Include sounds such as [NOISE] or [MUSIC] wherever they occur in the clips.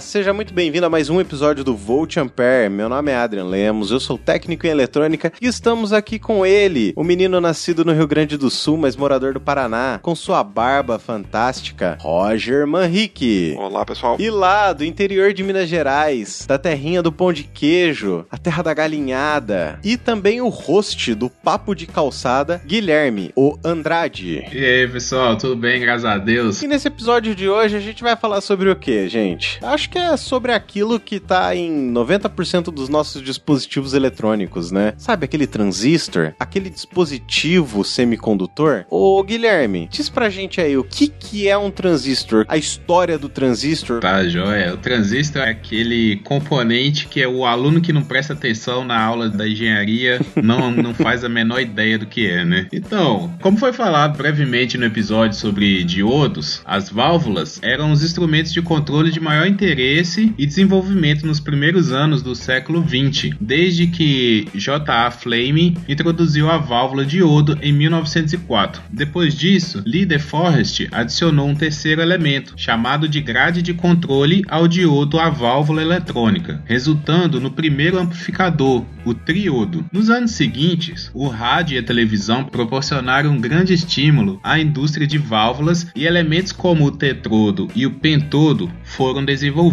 seja muito bem-vindo a mais um episódio do Volt Ampere. Meu nome é Adrian Lemos, eu sou técnico em eletrônica e estamos aqui com ele, o menino nascido no Rio Grande do Sul, mas morador do Paraná, com sua barba fantástica, Roger Manrique. Olá, pessoal. E lá do interior de Minas Gerais, da terrinha do pão de queijo, a terra da galinhada, e também o host do Papo de Calçada, Guilherme, o Andrade. E aí, pessoal, tudo bem? Graças a Deus. E nesse episódio de hoje a gente vai falar sobre o que, gente? gente? Acho que é sobre aquilo que tá em 90% dos nossos dispositivos eletrônicos, né? Sabe aquele transistor? Aquele dispositivo semicondutor? Ô, Guilherme, diz pra gente aí o que que é um transistor? A história do transistor? Tá, joia. O transistor é aquele componente que é o aluno que não presta atenção na aula da engenharia não, não faz a menor ideia do que é, né? Então, como foi falado brevemente no episódio sobre diodos, as válvulas eram os instrumentos de controle de maior interesse e desenvolvimento nos primeiros anos do século XX, desde que J.A. Fleming introduziu a válvula de iodo em 1904. Depois disso, Lee De Forest adicionou um terceiro elemento, chamado de grade de controle ao diodo à válvula eletrônica, resultando no primeiro amplificador, o triodo. Nos anos seguintes, o rádio e a televisão proporcionaram um grande estímulo à indústria de válvulas e elementos como o tetrodo e o pentodo foram desenvolvidos.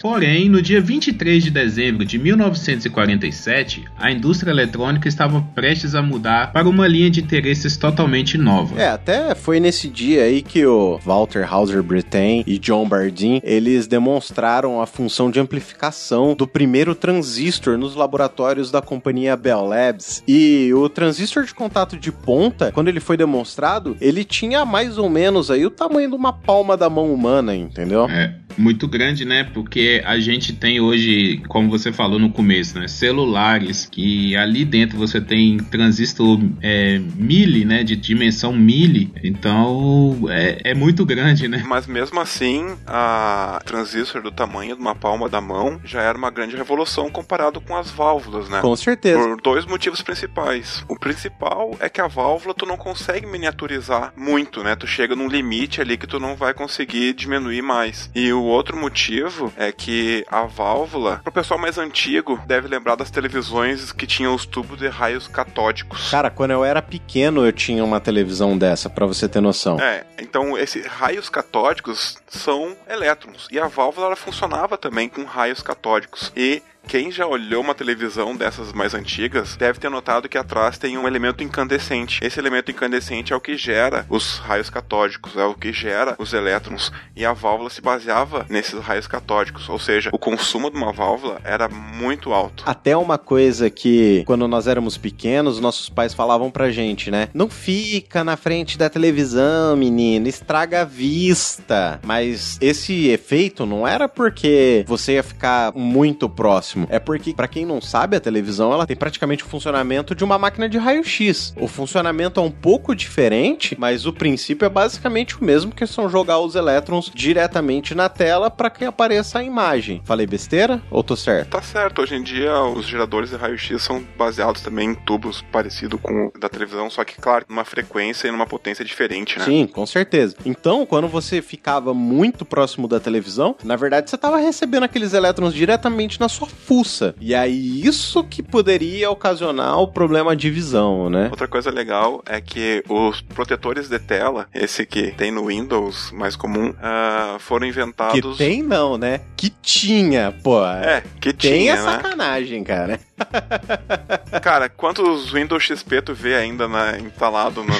Porém, no dia 23 de dezembro de 1947, a indústria eletrônica estava prestes a mudar para uma linha de interesses totalmente nova. É, até foi nesse dia aí que o Walter Hauser Brittain e John Bardeen, eles demonstraram a função de amplificação do primeiro transistor nos laboratórios da companhia Bell Labs. E o transistor de contato de ponta, quando ele foi demonstrado, ele tinha mais ou menos aí o tamanho de uma palma da mão humana, entendeu? É muito grande, né? Porque a gente tem hoje, como você falou no começo, né? Celulares que ali dentro você tem transistor é, mili, né? De dimensão mili. Então é, é muito grande, né? Mas mesmo assim, a transistor do tamanho de uma palma da mão já era uma grande revolução comparado com as válvulas, né? Com certeza. Por dois motivos principais. O principal é que a válvula tu não consegue miniaturizar muito, né? Tu chega num limite ali que tu não vai conseguir diminuir mais. E o outro motivo é que a válvula, pro pessoal mais antigo, deve lembrar das televisões que tinham os tubos de raios catódicos. Cara, quando eu era pequeno eu tinha uma televisão dessa, para você ter noção. É, então esses raios catódicos são elétrons e a válvula ela funcionava também com raios catódicos e quem já olhou uma televisão dessas mais antigas deve ter notado que atrás tem um elemento incandescente. Esse elemento incandescente é o que gera os raios catódicos, é o que gera os elétrons. E a válvula se baseava nesses raios catódicos, ou seja, o consumo de uma válvula era muito alto. Até uma coisa que, quando nós éramos pequenos, nossos pais falavam pra gente, né? Não fica na frente da televisão, menino, estraga a vista. Mas esse efeito não era porque você ia ficar muito próximo é porque, para quem não sabe, a televisão ela tem praticamente o funcionamento de uma máquina de raio-x. O funcionamento é um pouco diferente, mas o princípio é basicamente o mesmo, que são jogar os elétrons diretamente na tela para que apareça a imagem. Falei besteira ou tô certo? Tá certo. Hoje em dia, os geradores de raio-x são baseados também em tubos parecidos com o da televisão, só que, claro, numa frequência e numa potência diferente, né? Sim, com certeza. Então, quando você ficava muito próximo da televisão, na verdade você estava recebendo aqueles elétrons diretamente na sua fuça. E aí, isso que poderia ocasionar o problema de visão, né? Outra coisa legal é que os protetores de tela, esse que tem no Windows mais comum, uh, foram inventados. Que tem não, né? Que tinha, pô. É, que tem tinha. Tem a sacanagem, né? cara. [LAUGHS] Cara, quantos Windows XP tu vê ainda na, instalado no.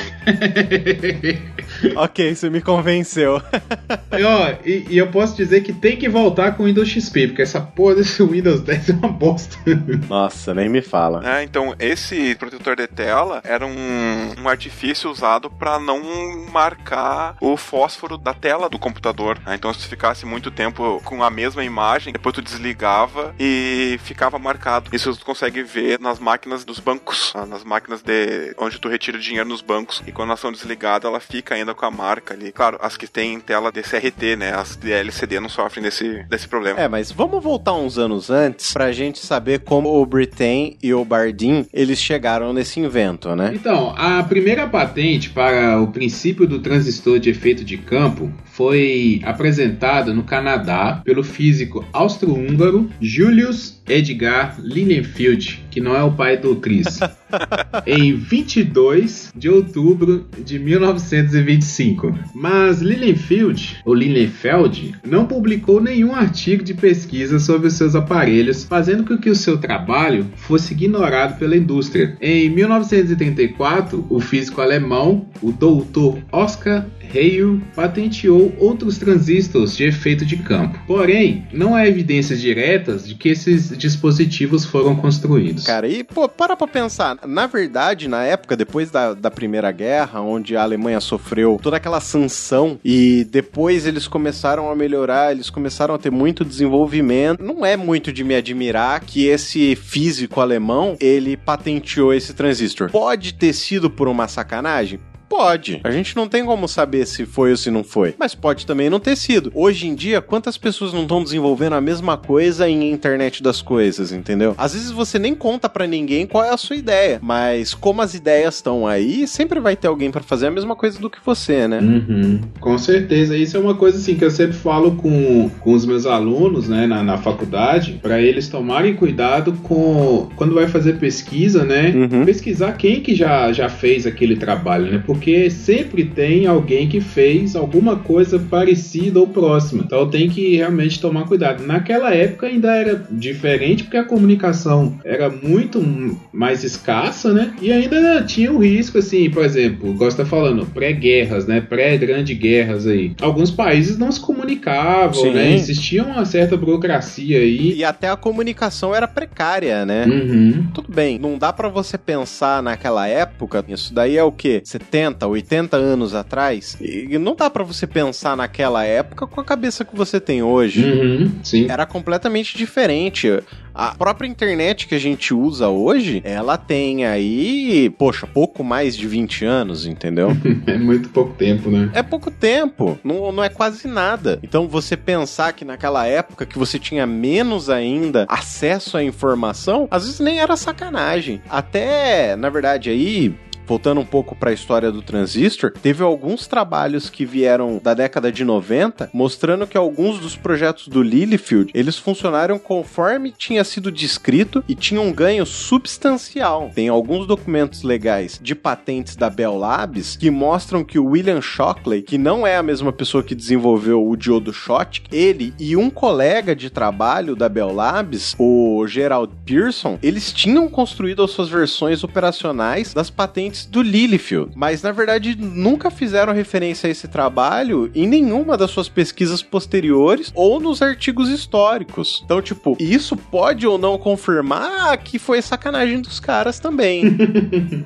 [LAUGHS] ok, você me convenceu. [LAUGHS] e, ó, e, e, eu posso dizer que tem que voltar com o Windows XP, porque essa porra desse Windows 10 é uma bosta. Nossa, nem me fala. É, então, esse protetor de tela era um, um artifício usado para não marcar o fósforo da tela do computador. Né? Então, se tu ficasse muito tempo com a mesma imagem, depois tu desligava e ficava marcado. Isso consegue ver nas máquinas dos bancos, tá? nas máquinas de onde tu retira dinheiro nos bancos. E quando elas são desligadas, ela fica ainda com a marca ali. Claro, as que têm tela DCRT, né? As de LCD não sofrem desse, desse problema. É, mas vamos voltar uns anos antes pra gente saber como o Britain e o Bardeen eles chegaram nesse invento, né? Então, a primeira patente para o princípio do transistor de efeito de campo foi apresentada no Canadá pelo físico austro-húngaro Julius Edgar Lilienfeld, que não é o pai do Chris, [LAUGHS] em 22 de outubro de 1925. Mas Lilienfeld, ou Lilienfeld, não publicou nenhum artigo de pesquisa sobre os seus aparelhos, fazendo com que o seu trabalho fosse ignorado pela indústria. Em 1934, o físico alemão, o doutor Oscar Hale patenteou outros transistores de efeito de campo. Porém, não há evidências diretas de que esses dispositivos foram construídos. Cara, e pô, para pra pensar. Na verdade, na época, depois da, da Primeira Guerra, onde a Alemanha sofreu toda aquela sanção e depois eles começaram a melhorar, eles começaram a ter muito desenvolvimento. Não é muito de me admirar que esse físico alemão ele patenteou esse transistor. Pode ter sido por uma sacanagem? Pode. A gente não tem como saber se foi ou se não foi. Mas pode também não ter sido. Hoje em dia, quantas pessoas não estão desenvolvendo a mesma coisa em internet das coisas, entendeu? Às vezes você nem conta para ninguém qual é a sua ideia. Mas como as ideias estão aí, sempre vai ter alguém para fazer a mesma coisa do que você, né? Uhum. Com certeza. Isso é uma coisa assim que eu sempre falo com, com os meus alunos, né, na, na faculdade, para eles tomarem cuidado com quando vai fazer pesquisa, né? Uhum. Pesquisar quem que já, já fez aquele trabalho, né? Porque porque sempre tem alguém que fez alguma coisa parecida ou próxima. Então tem que realmente tomar cuidado. Naquela época ainda era diferente porque a comunicação era muito mais escassa, né? E ainda tinha o risco, assim, por exemplo, gosta falando, pré-guerras, né? Pré-grande guerras aí. Alguns países não se comunicavam, Sim. né? Existia uma certa burocracia aí. E até a comunicação era precária, né? Uhum. Tudo bem, não dá pra você pensar naquela época, isso daí é o quê? 70, 80 anos atrás? E não dá pra você pensar naquela época com a cabeça que você tem hoje. Uhum. Sim. Era completamente diferente. A própria internet que a gente usa hoje, ela tem aí, poxa, pouco mais de 20 anos, entendeu? [LAUGHS] É muito pouco tempo, né? É pouco tempo, não, não é quase nada. Então você pensar que naquela época que você tinha menos ainda acesso à informação, às vezes nem era sacanagem. Até, na verdade, aí voltando um pouco para a história do transistor, teve alguns trabalhos que vieram da década de 90 mostrando que alguns dos projetos do Lilyfield, eles funcionaram conforme tinha sido descrito e tinham um ganho substancial. Tem alguns documentos legais de patentes da Bell Labs que mostram que o William Shockley, que não é a mesma pessoa que desenvolveu o diodo Schottky, ele e um colega de trabalho da Bell Labs, o Gerald Pearson, eles tinham construído as suas versões operacionais das patentes do Lilyfield, mas na verdade nunca fizeram referência a esse trabalho em nenhuma das suas pesquisas posteriores ou nos artigos históricos. Então, tipo, isso pode ou não confirmar que foi sacanagem dos caras também. [LAUGHS]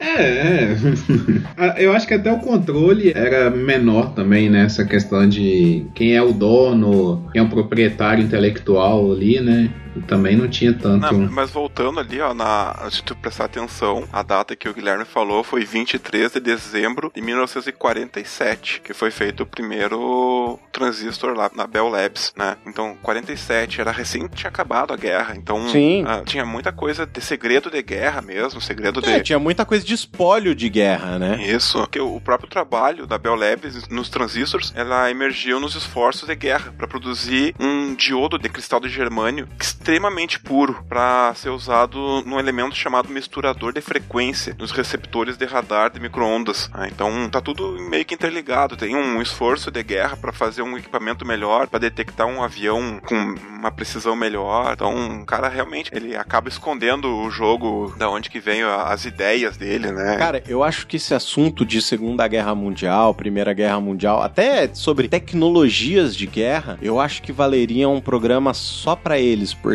É, é. [LAUGHS] Ah, Eu acho que até o controle era menor também, né? Essa questão de quem é o dono, quem é o proprietário intelectual ali, né? Também não tinha tanto. Não, mas voltando ali, ó, na, se tu prestar atenção, a data que o Guilherme falou foi 23 de dezembro de 1947, que foi feito o primeiro transistor lá na Bell Labs, né? Então, 47 era recém tinha acabado a guerra, então Sim. ah, tinha muita coisa de segredo de guerra mesmo, segredo É, de tinha muita coisa de espólio de guerra, né? isso, porque o próprio trabalho da Bell Labs nos transistores, ela emergiu nos esforços de guerra para produzir um diodo de cristal de germânio extremamente puro para ser usado num elemento chamado misturador de frequência nos receptores de radar de microondas. Ah, então tá tudo meio que interligado. Tem um esforço de guerra para fazer um equipamento melhor, para detectar um avião com uma precisão melhor. Então, o cara realmente ele acaba escondendo o jogo da onde que vem as ideias dele, né? Cara, eu acho que esse assunto de Segunda Guerra Mundial, Primeira Guerra Mundial, até sobre tecnologias de guerra, eu acho que valeria um programa só pra eles, porque,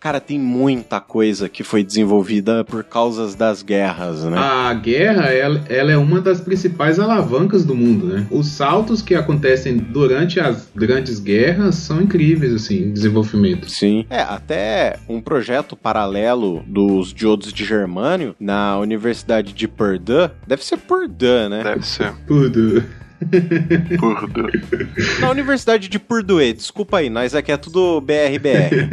cara, tem muita coisa que foi desenvolvida por causas das guerras, né? A guerra, ela, ela é uma das principais alavancas do mundo, né? Os saltos que acontecem durante as grandes guerras são incríveis, assim, em desenvolvimento. Sim. É, até um projeto paralelo dos diodos de germânio na Universidade de Purdue, deve ser Purdue, né? Deve ser. Tudo. Purdue. Na Universidade de Purdue, desculpa aí, nós aqui é tudo BRBR.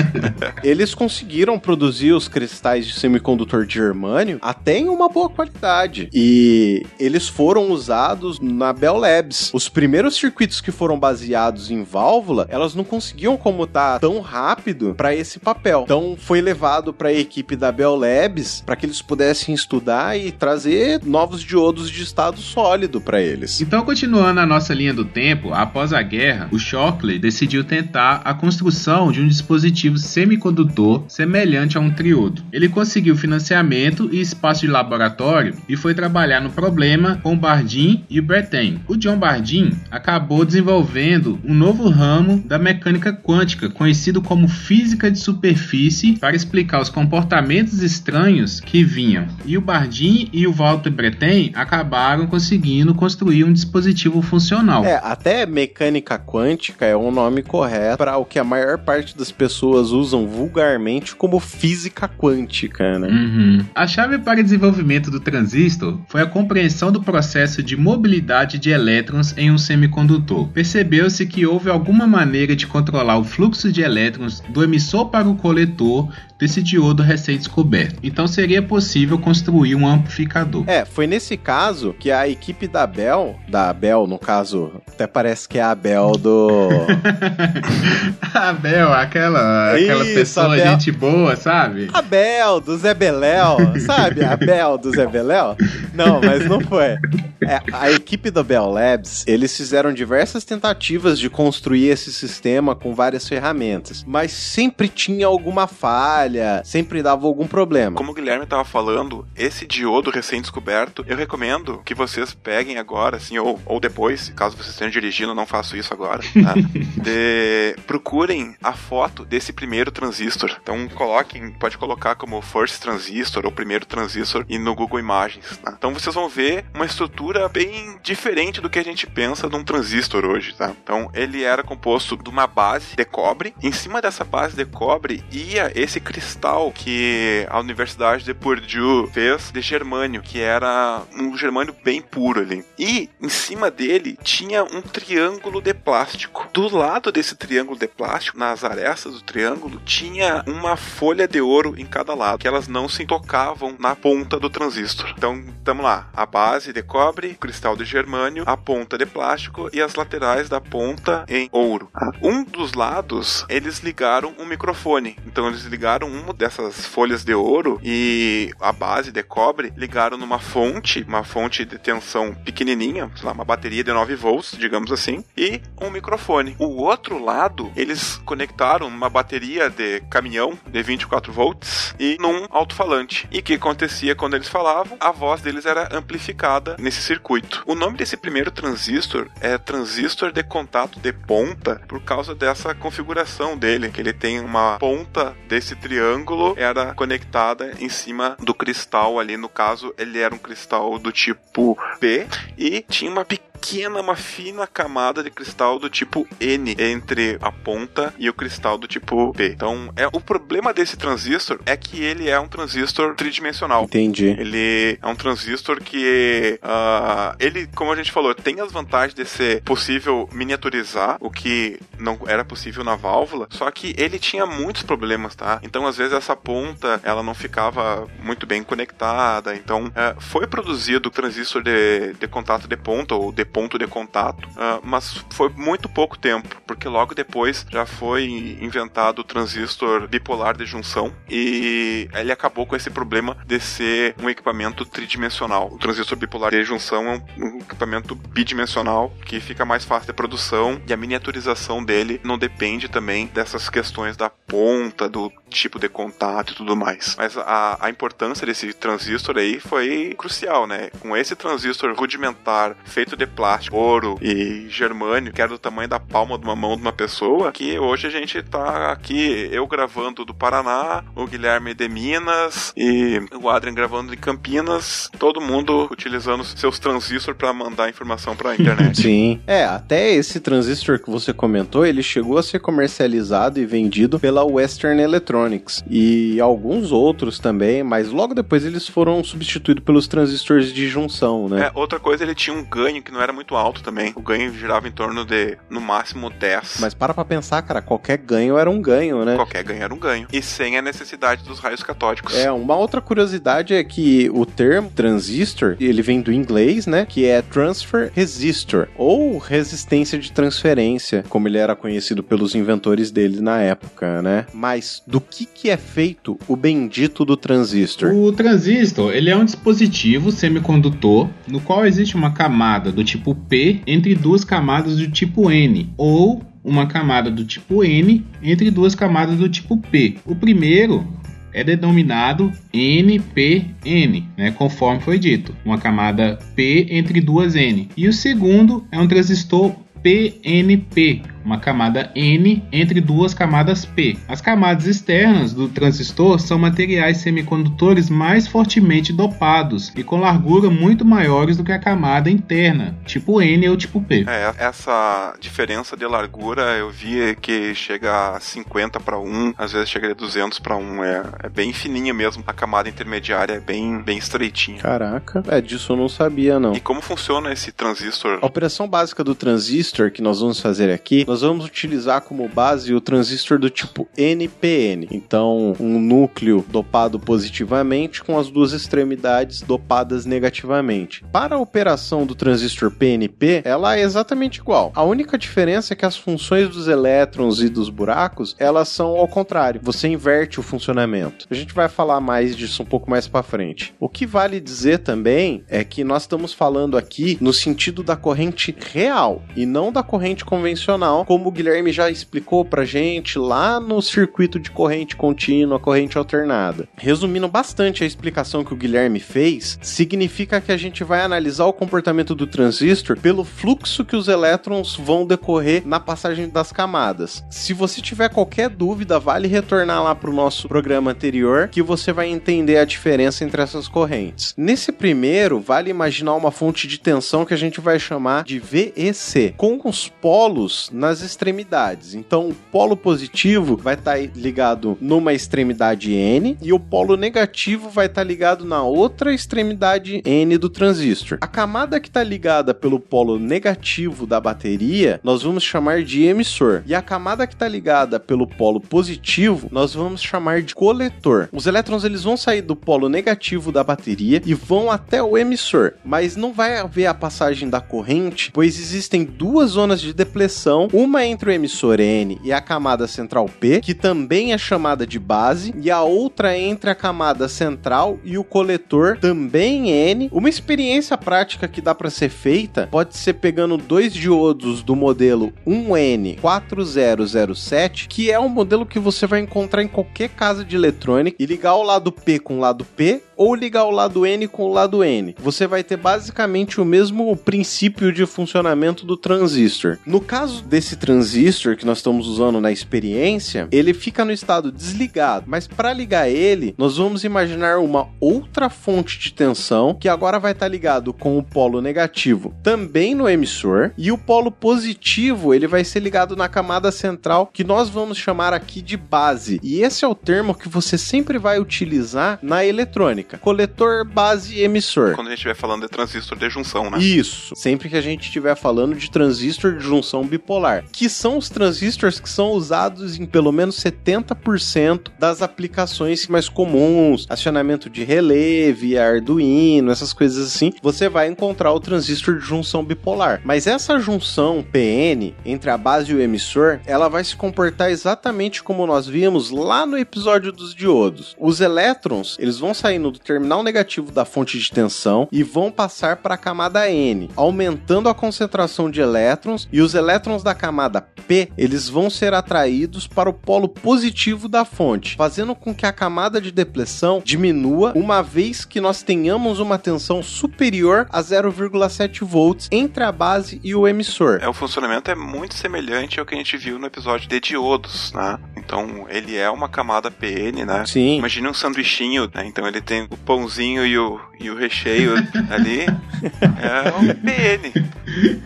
[LAUGHS] Eles conseguiram produzir os cristais de semicondutor de germânio até em uma boa qualidade. E eles foram usados na Bell Labs. Os primeiros circuitos que foram baseados em válvula, elas não conseguiam comutar tão rápido para esse papel. Então foi levado para a equipe da Bell Labs para que eles pudessem estudar e trazer novos diodos de estado sólido para eles. Então, continuando a nossa linha do tempo, após a guerra, o Shockley decidiu tentar a construção de um dispositivo semicondutor semelhante a um triodo. Ele conseguiu financiamento e espaço de laboratório e foi trabalhar no problema com Bardeen e Bretain. O John Bardeen acabou desenvolvendo um novo ramo da mecânica quântica, conhecido como física de superfície, para explicar os comportamentos estranhos que vinham. E o Bardeen e o Walter Bretain acabaram conseguindo construir um dispositivo funcional. É, até mecânica quântica é um nome correto para o que a maior parte das pessoas usam vulgarmente como física quântica, né? Uhum. A chave para o desenvolvimento do transistor foi a compreensão do processo de mobilidade de elétrons em um semicondutor. Percebeu-se que houve alguma maneira de controlar o fluxo de elétrons do emissor para o coletor desse diodo recém-descoberto. Então seria possível construir um amplificador. É, foi nesse caso que a equipe da Bell, da Bell no caso, até parece que é a Bell do. [LAUGHS] a Bell, aquela, aquela Isso, pessoa, a Bel- gente boa, sabe? A Bel do Zé Beléu, sabe? A Bel do Zé Beléu? Não, mas não foi. É, a equipe da Bell Labs, eles fizeram diversas tentativas de construir esse sistema com várias ferramentas, mas sempre tinha alguma falha, sempre dava algum problema. Como o Guilherme estava falando, esse diodo recém-descoberto, eu recomendo que vocês peguem agora, assim, ou, ou depois, caso vocês estejam dirigindo, não faço isso agora, [LAUGHS] tá? De- procurem a foto desse primeiro transistor. Então coloquem, pode colocar como first transistor ou primeiro transistor e no Google Imagens. tá? Então vocês vão ver uma estrutura bem diferente do que a gente pensa de um transistor hoje, tá? Então ele era composto de uma base de cobre. Em cima dessa base de cobre ia esse cristal que a Universidade de Purdue fez de germânio, que era um germânio bem puro ali. E em cima dele tinha um triângulo de plástico. Do lado desse triângulo de plástico, nas arestas do triângulo, tinha uma folha de ouro em cada lado, que elas não se tocavam na ponta do transistor. Então, estamos lá, a base de cobre, cristal de germânio, a ponta de plástico e as laterais da ponta em ouro. Um dos lados, eles ligaram um microfone. Então, eles ligaram uma dessas folhas de ouro e a base de cobre ligaram numa fonte, uma fonte de tensão pequenininha, sei lá, uma bateria de 9 volts, digamos assim, e um microfone. O outro lado, eles conectaram uma bateria de caminhão de 24 volts e num alto-falante. E o que acontecia quando eles falavam? A voz deles era amplificada nesse circuito. O nome desse primeiro transistor é transistor de contato de ponta por causa dessa configuração dele, que ele tem uma ponta desse triângulo era conectada em cima do cristal ali, no caso, ele era um cristal do tipo P e tinha uma pequena, uma fina camada de cristal do tipo N entre a ponta e o cristal do tipo P. Então, é o problema desse transistor é que ele é um transistor tridimensional. Entendi. Ele é um transistor que ah, ele, como a gente falou, tem as vantagens de ser possível miniaturizar, o que não era possível na válvula, só que ele tinha muitos problemas, tá? Então, às vezes essa ponta ela não ficava muito bem conectada. Então, eh, foi produzido o transistor de, de contato de ponta ou de ponto de contato, ah, mas foi muito pouco tempo, porque logo depois já foi inventado o transistor bipolar de junção e ele acabou com esse problema de ser um equipamento tridimensional. O transistor bipolar de junção é um equipamento bidimensional que fica mais fácil de produção e a miniaturização dele não depende também dessas questões da ponta, do tipo de contato e tudo mais. Mas a, a importância desse transistor aí foi crucial, né? Com esse transistor rudimentar, feito de plástico, ouro e germânio, que era do tamanho da palma de uma mão de uma pessoa, que hoje a gente tá aqui, eu gravando do Paraná, o Guilherme de Minas e o Adrian gravando de Campinas, todo mundo utilizando seus transistores para mandar informação para a internet. [LAUGHS] Sim. É, até esse transistor que você comentou, ele chegou a ser comercializado e vendido pela Western Electronics Electronics e alguns outros também, mas logo depois eles foram substituídos pelos transistores de junção, né? É, outra coisa, ele tinha um ganho que não era muito alto também. O ganho girava em torno de, no máximo, 10. Mas para pra pensar, cara, qualquer ganho era um ganho, né? Qualquer ganho era um ganho. E sem a necessidade dos raios catódicos. É, uma outra curiosidade é que o termo transistor, ele vem do inglês, né? Que é transfer resistor, ou resistência de transferência, como ele era conhecido pelos inventores dele na época, né? Mas do que que é feito o bendito do transistor? O transistor, ele é um dispositivo semicondutor no qual existe uma camada do tipo P entre duas camadas do tipo N, ou uma camada do tipo N entre duas camadas do tipo P. O primeiro é denominado NPN, né, conforme foi dito, uma camada P entre duas N. E o segundo é um transistor PNP, uma camada N entre duas camadas P. As camadas externas do transistor são materiais semicondutores mais fortemente dopados e com largura muito maiores do que a camada interna, tipo N ou tipo P. É, essa diferença de largura eu vi que chega a 50 para 1, às vezes chega a 200 para 1, é, é, bem fininha mesmo. A camada intermediária é bem, bem estreitinha. Caraca, é disso eu não sabia não. E como funciona esse transistor? A operação básica do transistor que nós vamos fazer aqui nós vamos utilizar como base o transistor do tipo NPN. Então, um núcleo dopado positivamente com as duas extremidades dopadas negativamente. Para a operação do transistor PNP, ela é exatamente igual. A única diferença é que as funções dos elétrons e dos buracos, elas são ao contrário. Você inverte o funcionamento. A gente vai falar mais disso um pouco mais para frente. O que vale dizer também é que nós estamos falando aqui no sentido da corrente real e não da corrente convencional como o Guilherme já explicou pra gente lá no circuito de corrente contínua, corrente alternada. Resumindo bastante a explicação que o Guilherme fez, significa que a gente vai analisar o comportamento do transistor pelo fluxo que os elétrons vão decorrer na passagem das camadas. Se você tiver qualquer dúvida, vale retornar lá para o nosso programa anterior que você vai entender a diferença entre essas correntes. Nesse primeiro, vale imaginar uma fonte de tensão que a gente vai chamar de VEC, com os polos na nas extremidades. Então, o polo positivo vai estar tá ligado numa extremidade N e o polo negativo vai estar tá ligado na outra extremidade N do transistor. A camada que está ligada pelo polo negativo da bateria, nós vamos chamar de emissor. E a camada que está ligada pelo polo positivo, nós vamos chamar de coletor. Os elétrons eles vão sair do polo negativo da bateria e vão até o emissor, mas não vai haver a passagem da corrente, pois existem duas zonas de depressão, uma entre o emissor N e a camada central P, que também é chamada de base, e a outra entre a camada central e o coletor, também N. Uma experiência prática que dá para ser feita pode ser pegando dois diodos do modelo 1N4007, que é um modelo que você vai encontrar em qualquer casa de eletrônica, e ligar o lado P com o lado P ou ligar o lado N com o lado N. Você vai ter basicamente o mesmo princípio de funcionamento do transistor. No caso desse transistor que nós estamos usando na experiência, ele fica no estado desligado, mas para ligar ele, nós vamos imaginar uma outra fonte de tensão que agora vai estar tá ligado com o polo negativo também no emissor e o polo positivo ele vai ser ligado na camada central que nós vamos chamar aqui de base. E esse é o termo que você sempre vai utilizar na eletrônica coletor, base e emissor. Quando a gente estiver falando de transistor de junção, né? Isso. Sempre que a gente estiver falando de transistor de junção bipolar, que são os transistores que são usados em pelo menos 70% das aplicações mais comuns, acionamento de relé, via Arduino, essas coisas assim, você vai encontrar o transistor de junção bipolar. Mas essa junção PN entre a base e o emissor, ela vai se comportar exatamente como nós vimos lá no episódio dos diodos. Os elétrons, eles vão saindo do terminal negativo da fonte de tensão e vão passar para a camada N, aumentando a concentração de elétrons e os elétrons da camada P, eles vão ser atraídos para o polo positivo da fonte, fazendo com que a camada de depressão diminua, uma vez que nós tenhamos uma tensão superior a 0,7 volts entre a base e o emissor. É, o funcionamento é muito semelhante ao que a gente viu no episódio de diodos, né? Então ele é uma camada PN, né? Sim. Imagine um sanduichinho, né? Então ele tem o pãozinho e o, e o recheio [LAUGHS] ali. É um PN.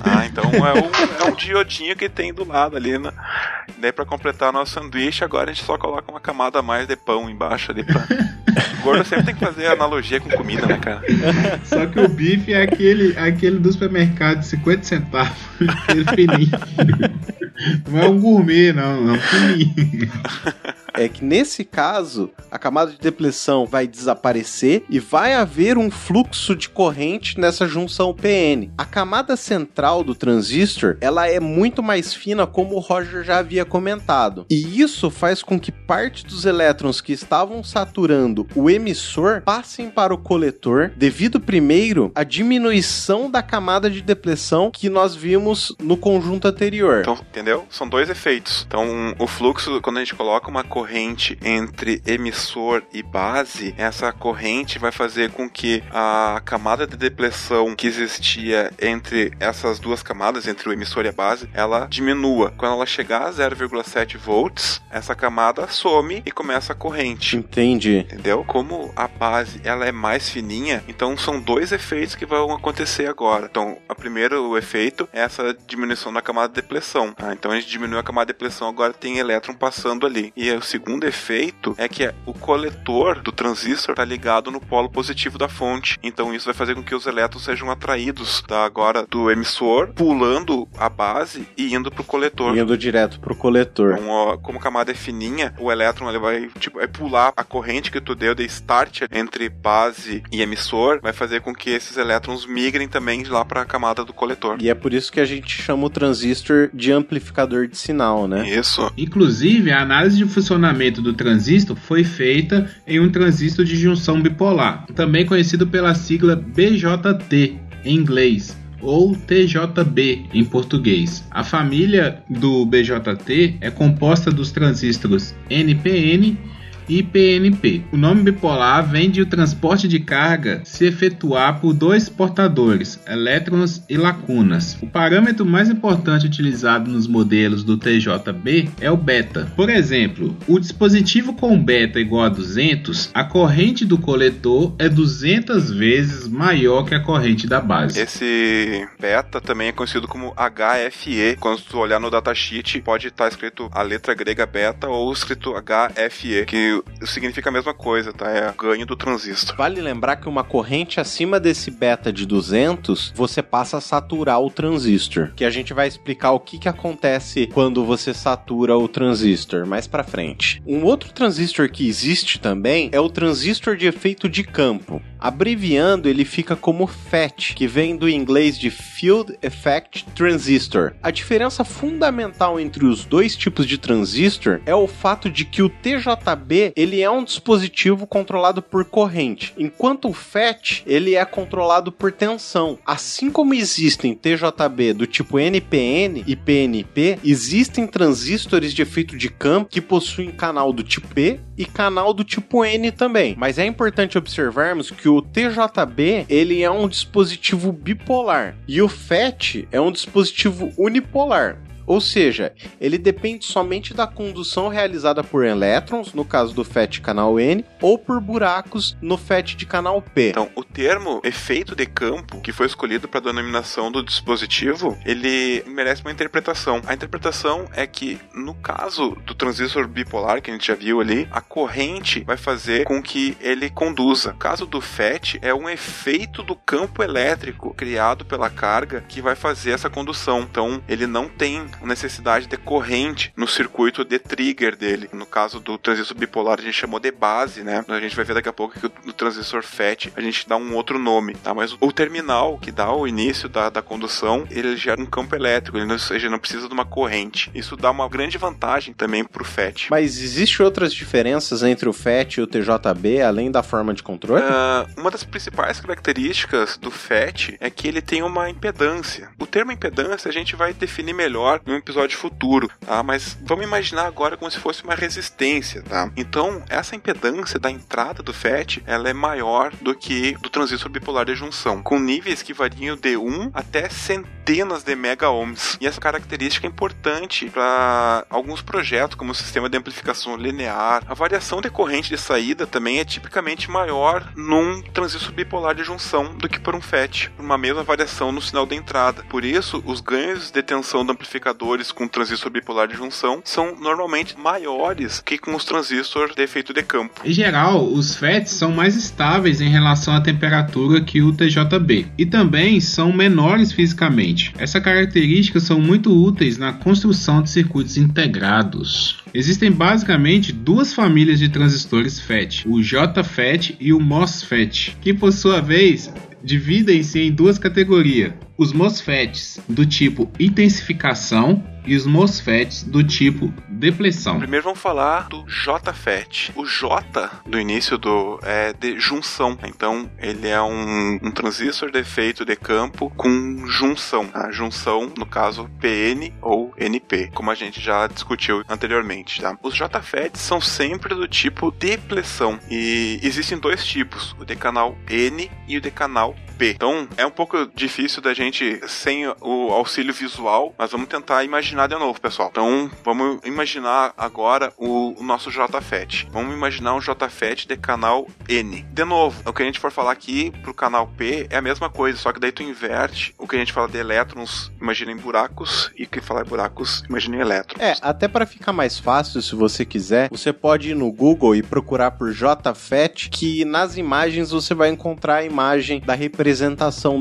Ah, então é um, é um diodinho que tem do lado ali, né? Daí pra completar nosso sanduíche, agora a gente só coloca uma camada a mais de pão embaixo ali pra. O gordo sempre tem que fazer analogia com comida, né, cara? Só que o bife é aquele, aquele do supermercado de 50 centavos. [LAUGHS] Aquele fininho. Não é um gourmet, não, é um fininho. [LAUGHS] é que nesse caso, a camada de depressão vai desaparecer e vai haver um fluxo de corrente nessa junção PN. A camada central do transistor, ela é muito mais fina, como o Roger já havia comentado. E isso faz com que parte dos elétrons que estavam saturando o emissor passem para o coletor, devido primeiro à diminuição da camada de depressão que nós vimos no conjunto anterior. Então, entendeu? São dois efeitos. Então, o fluxo, quando a gente coloca uma corrente entre emissor e base, essa corrente vai fazer com que a camada de depressão que existia entre essas duas camadas, entre o emissor e a base, ela diminua. Quando ela chegar a 0,7 volts, essa camada some e começa a corrente. Entendi. Entendeu? Como a base ela é mais fininha, então são dois efeitos que vão acontecer agora. Então, o primeiro efeito é essa diminuição da camada de depressão. Tá? Então a gente diminui a camada de depressão, agora tem elétron passando ali. E o segundo efeito é que o coletor do transistor está ligado no polo positivo da fonte. Então isso vai fazer com que os elétrons sejam atraídos da agora do emissor, pulando a base e indo pro coletor. Indo direto pro coletor. Então, ó, como a camada é fininha, o elétron ele vai, tipo, vai pular a corrente que tu deu de start entre base e emissor, vai fazer com que esses elétrons migrem também lá para a camada do coletor. E é por isso que a gente chama o transistor de amplificador de sinal, né? Isso. Inclusive, a análise de funcionamento do transistor foi feita em um transistor de junção bipolar, também conhecido pela sigla BJT em inglês ou TJB em português. A família do BJT é composta dos transistores NPN e PNP. O nome bipolar vem de o transporte de carga se efetuar por dois portadores, elétrons e lacunas. O parâmetro mais importante utilizado nos modelos do TJB é o beta. Por exemplo, o dispositivo com beta igual a 200, a corrente do coletor é 200 vezes maior que a corrente da base. Esse beta também é conhecido como HFE. Quando tu olhar no datasheet, pode estar escrito a letra grega beta ou escrito HFE, que significa a mesma coisa, tá? É ganho do transistor. Vale lembrar que uma corrente acima desse beta de 200, você passa a saturar o transistor, que a gente vai explicar o que, que acontece quando você satura o transistor mais para frente. Um outro transistor que existe também é o transistor de efeito de campo. Abreviando, ele fica como FET, que vem do inglês de Field Effect Transistor. A diferença fundamental entre os dois tipos de transistor é o fato de que o TJB ele é um dispositivo controlado por corrente, enquanto o FET ele é controlado por tensão. Assim como existem TJB do tipo NPN e PNP, existem transistores de efeito de campo que possuem canal do tipo P e canal do tipo N também. Mas é importante observarmos que o TJB ele é um dispositivo bipolar e o FET é um dispositivo unipolar. Ou seja, ele depende somente da condução realizada por elétrons, no caso do FET canal N, ou por buracos no FET de canal P. Então, o termo efeito de campo, que foi escolhido para a denominação do dispositivo, ele merece uma interpretação. A interpretação é que, no caso do transistor bipolar, que a gente já viu ali, a corrente vai fazer com que ele conduza. O caso do FET é um efeito do campo elétrico criado pela carga que vai fazer essa condução. Então, ele não tem necessidade de corrente no circuito de trigger dele. No caso do transistor bipolar, a gente chamou de base, né? A gente vai ver daqui a pouco que no transistor FET a gente dá um outro nome, tá? Mas o terminal que dá o início da, da condução, ele gera um campo elétrico, ele não, ou seja, não precisa de uma corrente. Isso dá uma grande vantagem também pro FET. Mas existem outras diferenças entre o FET e o TJB, além da forma de controle? Uh, uma das principais características do FET é que ele tem uma impedância. O termo impedância a gente vai definir melhor em um episódio futuro, tá? Mas vamos imaginar agora como se fosse uma resistência, tá? Então, essa impedância da entrada do FET, ela é maior do que do transistor bipolar de junção, com níveis que variam de 1 até centenas de mega-ohms. E essa característica é importante para alguns projetos, como o sistema de amplificação linear. A variação decorrente de saída também é tipicamente maior num transistor bipolar de junção do que por um FET, uma mesma variação no sinal de entrada. Por isso, os ganhos de tensão de amplificadores com transistor bipolar de junção são normalmente maiores que com os transistores de efeito de campo. Em geral, os FETs são mais estáveis em relação à temperatura que o TJB e também são menores fisicamente. Essa característica são muito úteis na construção de circuitos integrados. Existem basicamente duas famílias de transistores FET, o JFET e o MOSFET, que por sua vez dividem-se em duas categorias: os MOSFETs do tipo intensificação e os MOSFETs do tipo depressão. Primeiro vamos falar do JFET. O J do início do é de junção. Então ele é um, um transistor de efeito de campo com junção. A junção, no caso PN ou NP, como a gente já discutiu anteriormente. Tá? Os JFETs são sempre do tipo depressão e existem dois tipos: o de canal N e o de canal P. Então é um pouco difícil da gente sem o auxílio visual, mas vamos tentar imaginar de novo, pessoal. Então vamos imaginar agora o, o nosso JFET. Vamos imaginar um JFET de canal N. De novo, o que a gente for falar aqui pro canal P é a mesma coisa, só que daí tu inverte o que a gente fala de elétrons, imagina em buracos, e o que fala em buracos, imagina em elétrons. É, até para ficar mais fácil, se você quiser, você pode ir no Google e procurar por JFET, que nas imagens você vai encontrar a imagem da representação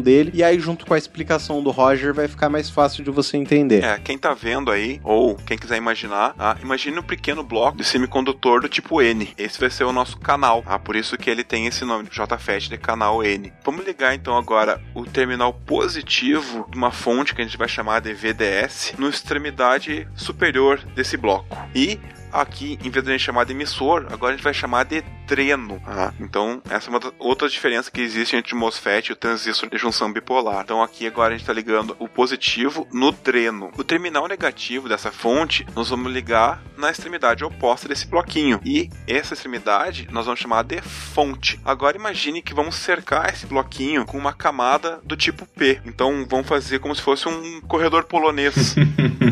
dele, e aí junto com a explicação do Roger vai ficar mais fácil de você entender. É, quem tá vendo aí, ou quem quiser imaginar, ah, imagine um pequeno bloco de semicondutor do tipo N. Esse vai ser o nosso canal, ah, por isso que ele tem esse nome, JFET de canal N. Vamos ligar então agora o terminal positivo de uma fonte que a gente vai chamar de VDS no extremidade superior desse bloco. E aqui, em vez de a gente chamar de emissor, agora a gente vai chamar de dreno. Tá? Então, essa é uma das outras diferenças que existe entre o MOSFET e o transistor de junção bipolar. Então, aqui agora a gente está ligando o positivo no dreno. O terminal negativo dessa fonte, nós vamos ligar na extremidade oposta desse bloquinho. E essa extremidade nós vamos chamar de fonte. Agora, imagine que vamos cercar esse bloquinho com uma camada do tipo P. Então, vamos fazer como se fosse um corredor polonês. [LAUGHS]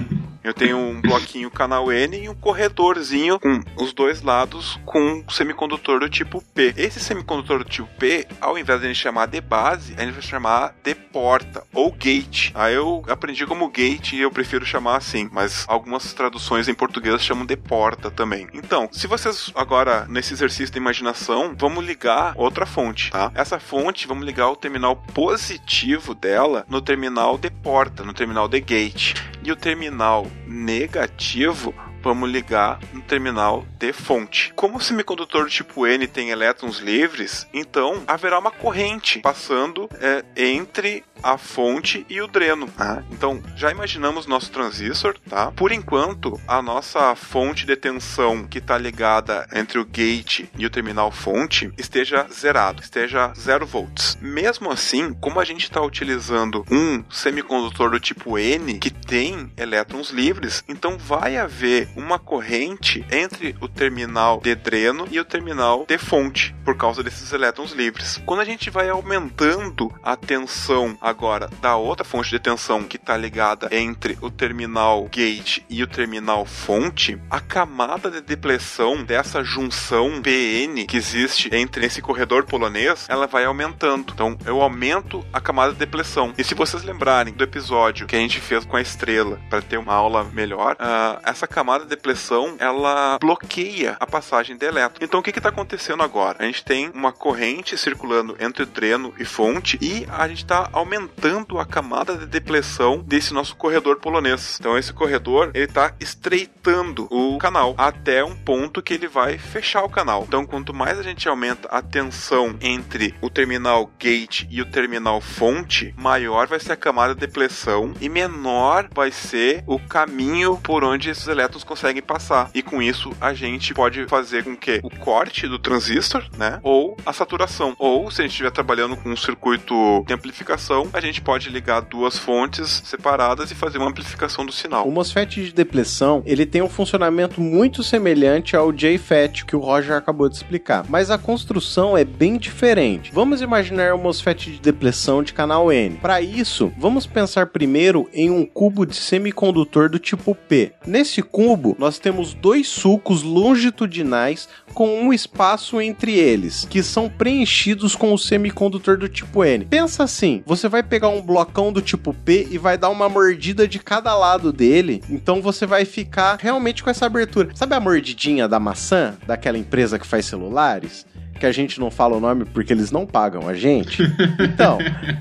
Eu tenho um bloquinho canal N e um corredorzinho com os dois lados com um semicondutor do tipo P. Esse semicondutor do tipo P, ao invés de gente chamar de base, gente vai chamar de porta ou gate. Aí eu aprendi como gate e eu prefiro chamar assim, mas algumas traduções em português chamam de porta também. Então, se vocês agora nesse exercício de imaginação, vamos ligar outra fonte, tá? Essa fonte, vamos ligar o terminal positivo dela no terminal de porta, no terminal de gate. E o terminal negativo vamos ligar no terminal de fonte. Como o semicondutor do tipo N tem elétrons livres, então haverá uma corrente passando é, entre a fonte e o dreno. Ah. Então, já imaginamos nosso transistor, tá? Por enquanto, a nossa fonte de tensão que está ligada entre o gate e o terminal fonte esteja zerado, esteja 0 volts. Mesmo assim, como a gente está utilizando um semicondutor do tipo N que tem elétrons livres, então vai haver uma corrente entre o terminal de dreno e o terminal de fonte por causa desses elétrons livres. Quando a gente vai aumentando a tensão agora da outra fonte de tensão que está ligada entre o terminal gate e o terminal fonte, a camada de depressão dessa junção PN que existe entre esse corredor polonês, ela vai aumentando. Então eu aumento a camada de depressão. E se vocês lembrarem do episódio que a gente fez com a estrela para ter uma aula melhor, uh, essa camada de depressão ela bloqueia a passagem de elétron. Então o que está acontecendo agora? A gente tem uma corrente circulando entre dreno e fonte e a gente está aumentando a camada de depressão desse nosso corredor polonês. Então esse corredor ele está estreitando o canal até um ponto que ele vai fechar o canal. Então quanto mais a gente aumenta a tensão entre o terminal gate e o terminal fonte, maior vai ser a camada de depressão e menor vai ser o caminho por onde esses elétrons conseguem passar. E com isso a gente pode fazer com que o corte do transistor, né? Ou a saturação. Ou se a gente estiver trabalhando com um circuito de amplificação, a gente pode ligar duas fontes separadas e fazer uma amplificação do sinal. O MOSFET de depressão, ele tem um funcionamento muito semelhante ao JFET que o Roger acabou de explicar, mas a construção é bem diferente. Vamos imaginar o MOSFET de depressão de canal N. Para isso, vamos pensar primeiro em um cubo de semicondutor do tipo P. Nesse cubo, nós temos dois sulcos longitudinais com um espaço entre eles, que são preenchidos com o semicondutor do tipo N. Pensa assim, você vai pegar um blocão do tipo P e vai dar uma mordida de cada lado dele, então você vai ficar realmente com essa abertura. Sabe a mordidinha da maçã, daquela empresa que faz celulares? Que a gente não fala o nome porque eles não pagam a gente. Então,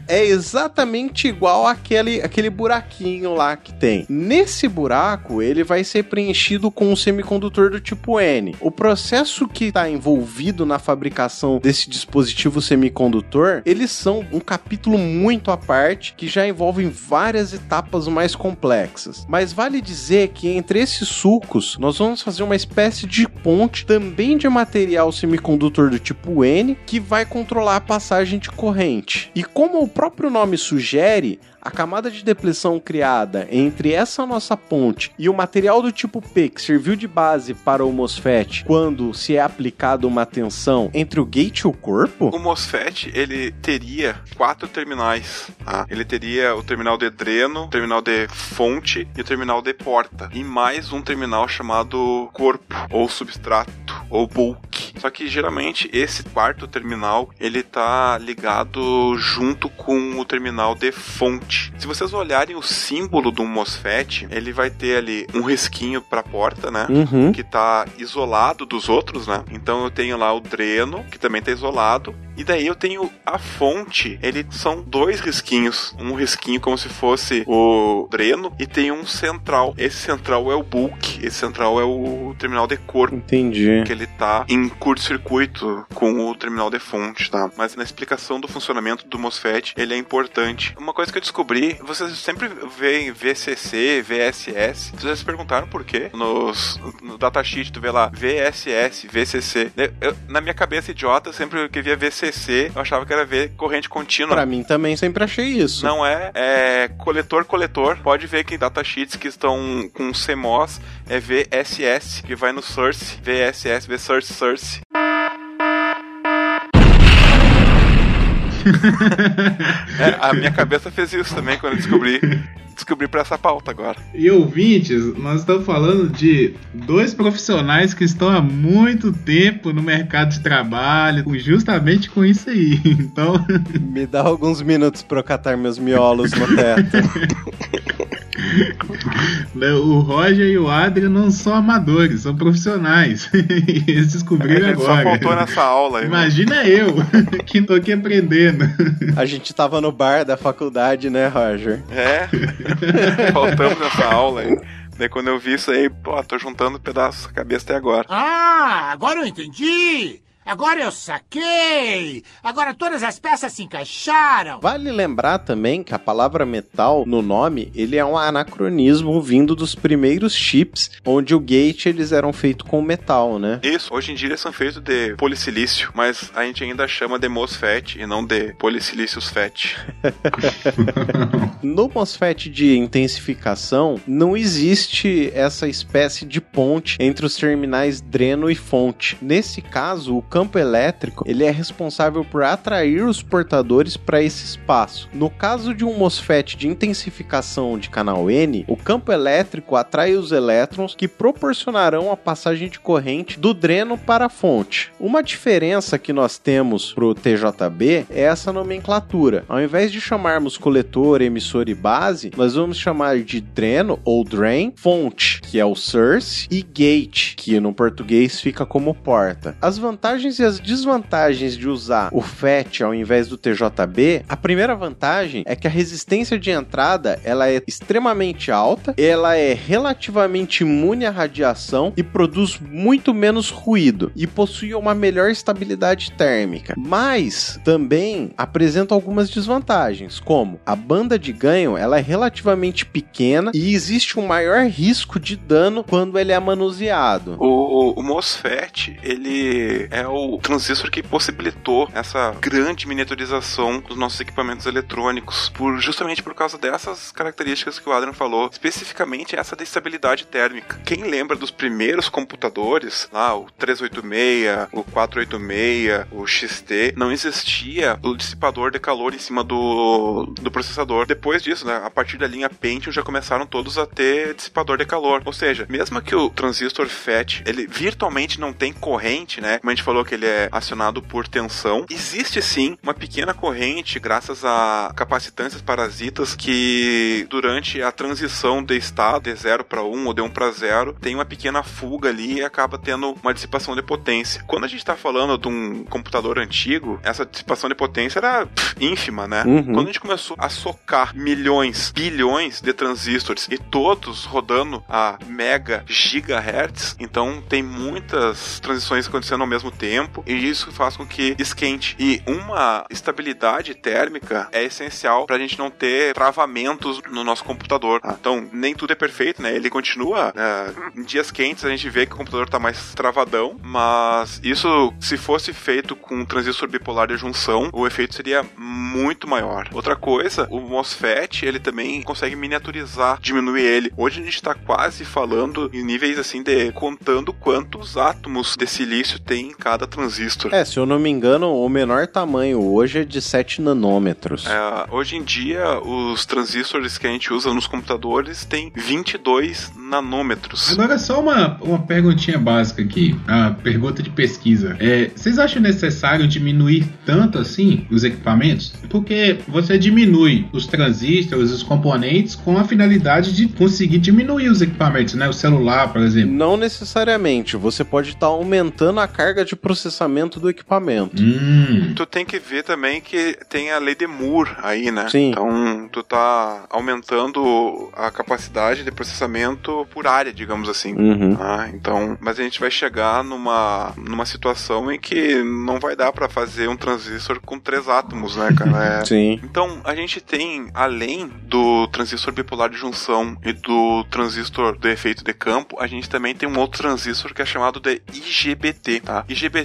é exatamente igual aquele, aquele buraquinho lá que tem. Nesse buraco, ele vai ser preenchido com um semicondutor do tipo N. O processo que está envolvido na fabricação desse dispositivo semicondutor, eles são um capítulo muito à parte que já envolvem várias etapas mais complexas. Mas vale dizer que entre esses sucos, nós vamos fazer uma espécie de ponte também de material semicondutor do tipo tipo N, que vai controlar a passagem de corrente. E como o próprio nome sugere, a camada de depressão criada entre essa nossa ponte e o material do tipo P que serviu de base para o MOSFET quando se é aplicada uma tensão entre o gate e o corpo? O MOSFET ele teria quatro terminais. Tá? Ele teria o terminal de dreno, o terminal de fonte e o terminal de porta. E mais um terminal chamado corpo ou substrato ou bulk. Só que geralmente esse quarto terminal ele tá ligado junto com o terminal de fonte. Se vocês olharem o símbolo do MOSFET, ele vai ter ali um risquinho para a porta, né? Uhum. Que tá isolado dos outros, né? Então eu tenho lá o dreno, que também tá isolado, e daí eu tenho a fonte, ele são dois risquinhos. Um risquinho como se fosse o dreno e tem um central. Esse central é o bulk, esse central é o terminal de corpo. Entendi. Que ele tá em curto-circuito com o terminal de fonte, tá? Mas na explicação do funcionamento do MOSFET, ele é importante. Uma coisa que eu descobri, vocês sempre veem VCC, VSS. Vocês se perguntaram por quê? Nos, no datasheet tu vê lá VSS, VCC. Eu, na minha cabeça idiota, sempre que via VCC, eu achava que era ver corrente contínua. Pra mim também sempre achei isso. Não é, é coletor-coletor. Pode ver que datasheets que estão com CMOS é VSS, que vai no source, VSS, V source, source. É, a minha cabeça fez isso também quando eu descobri descobri para essa pauta agora. E ouvintes, nós estamos falando de dois profissionais que estão há muito tempo no mercado de trabalho, justamente com isso aí. [LAUGHS] Então. Me dá alguns minutos para eu catar meus miolos no teto. [LAUGHS] Né, o Roger e o Adrian não são amadores, são profissionais. [LAUGHS] Eles descobriram é, agora. Só faltou nessa aula aí. Né? Imagina eu, [LAUGHS] que tô aqui aprendendo. A gente tava no bar da faculdade, né, Roger? É. [LAUGHS] Faltamos nessa aula aí. Daí quando eu vi isso aí, pô, tô juntando pedaços da cabeça até agora. Ah, agora eu entendi! Agora eu saquei! Agora todas as peças se encaixaram! Vale lembrar também que a palavra metal no nome, ele é um anacronismo vindo dos primeiros chips, onde o gate eles eram feitos com metal, né? Isso, hoje em dia eles são feitos de polissilício, mas a gente ainda chama de MOSFET e não de polissilícios FET. [LAUGHS] no MOSFET de intensificação, não existe essa espécie de ponte entre os terminais dreno e fonte. Nesse caso, o campo elétrico ele é responsável por atrair os portadores para esse espaço. No caso de um MOSFET de intensificação de canal N, o campo elétrico atrai os elétrons que proporcionarão a passagem de corrente do dreno para a fonte. Uma diferença que nós temos para o TJB é essa nomenclatura. Ao invés de chamarmos coletor, emissor e base, nós vamos chamar de dreno ou drain, fonte, que é o source, e gate, que no português fica como porta. As vantagens vantagens e as desvantagens de usar o FET ao invés do TJB, a primeira vantagem é que a resistência de entrada ela é extremamente alta, ela é relativamente imune à radiação e produz muito menos ruído e possui uma melhor estabilidade térmica. Mas também apresenta algumas desvantagens, como a banda de ganho ela é relativamente pequena e existe um maior risco de dano quando ele é manuseado. O, o, o MOSFET, ele é o transistor que possibilitou essa grande miniaturização dos nossos equipamentos eletrônicos, por justamente por causa dessas características que o Adrian falou, especificamente essa da estabilidade térmica. Quem lembra dos primeiros computadores, lá o 386, o 486, o XT, não existia o dissipador de calor em cima do, do processador. Depois disso, né, a partir da linha Pentium já começaram todos a ter dissipador de calor. Ou seja, mesmo que o transistor FET, ele virtualmente não tem corrente, né, como a gente falou que ele é acionado por tensão, existe sim uma pequena corrente graças a capacitâncias parasitas que durante a transição de estado de 0 para 1 ou de 1 para 0 tem uma pequena fuga ali e acaba tendo uma dissipação de potência. Quando a gente está falando de um computador antigo, essa dissipação de potência era pff, ínfima, né? Uhum. Quando a gente começou a socar milhões, bilhões de transistores e todos rodando a mega gigahertz, então tem muitas transições acontecendo ao mesmo tempo e isso faz com que esquente. E uma estabilidade térmica é essencial para a gente não ter travamentos no nosso computador. tá? Então, nem tudo é perfeito, né? Ele continua. né? em dias quentes a gente vê que o computador tá mais travadão, mas isso, se fosse feito com um transistor bipolar de junção, o efeito seria muito maior. Outra coisa, o MOSFET, ele também consegue miniaturizar, diminuir ele. Hoje a gente tá quase falando em níveis assim de contando quantos átomos de silício tem em cada transistor. É, se eu não me engano, o menor tamanho hoje é de 7 nanômetros. É, hoje em dia, os transistores que a gente usa nos computadores têm 22 nanômetros. Agora, só uma, uma perguntinha básica aqui, a pergunta de pesquisa. É, vocês acham necessário diminuir tanto assim os equipamentos? Porque você diminui os transistores, os componentes, com a finalidade de conseguir diminuir os equipamentos, né? O celular, por exemplo. Não necessariamente, você pode estar aumentando a carga de processamento do equipamento. Hum. Tu tem que ver também que tem a lei de Moore aí, né? Sim. Então, tu tá aumentando a capacidade de processamento por área, digamos assim. Uhum. Ah, então, mas a gente vai chegar numa, numa situação em que não vai dar pra fazer um transistor com três átomos, né, cara? É, [LAUGHS] Sim. Então, a gente tem, além do transistor bipolar de junção e do transistor do efeito de campo, a gente também tem um outro transistor que é chamado de IGBT, tá? IGBT,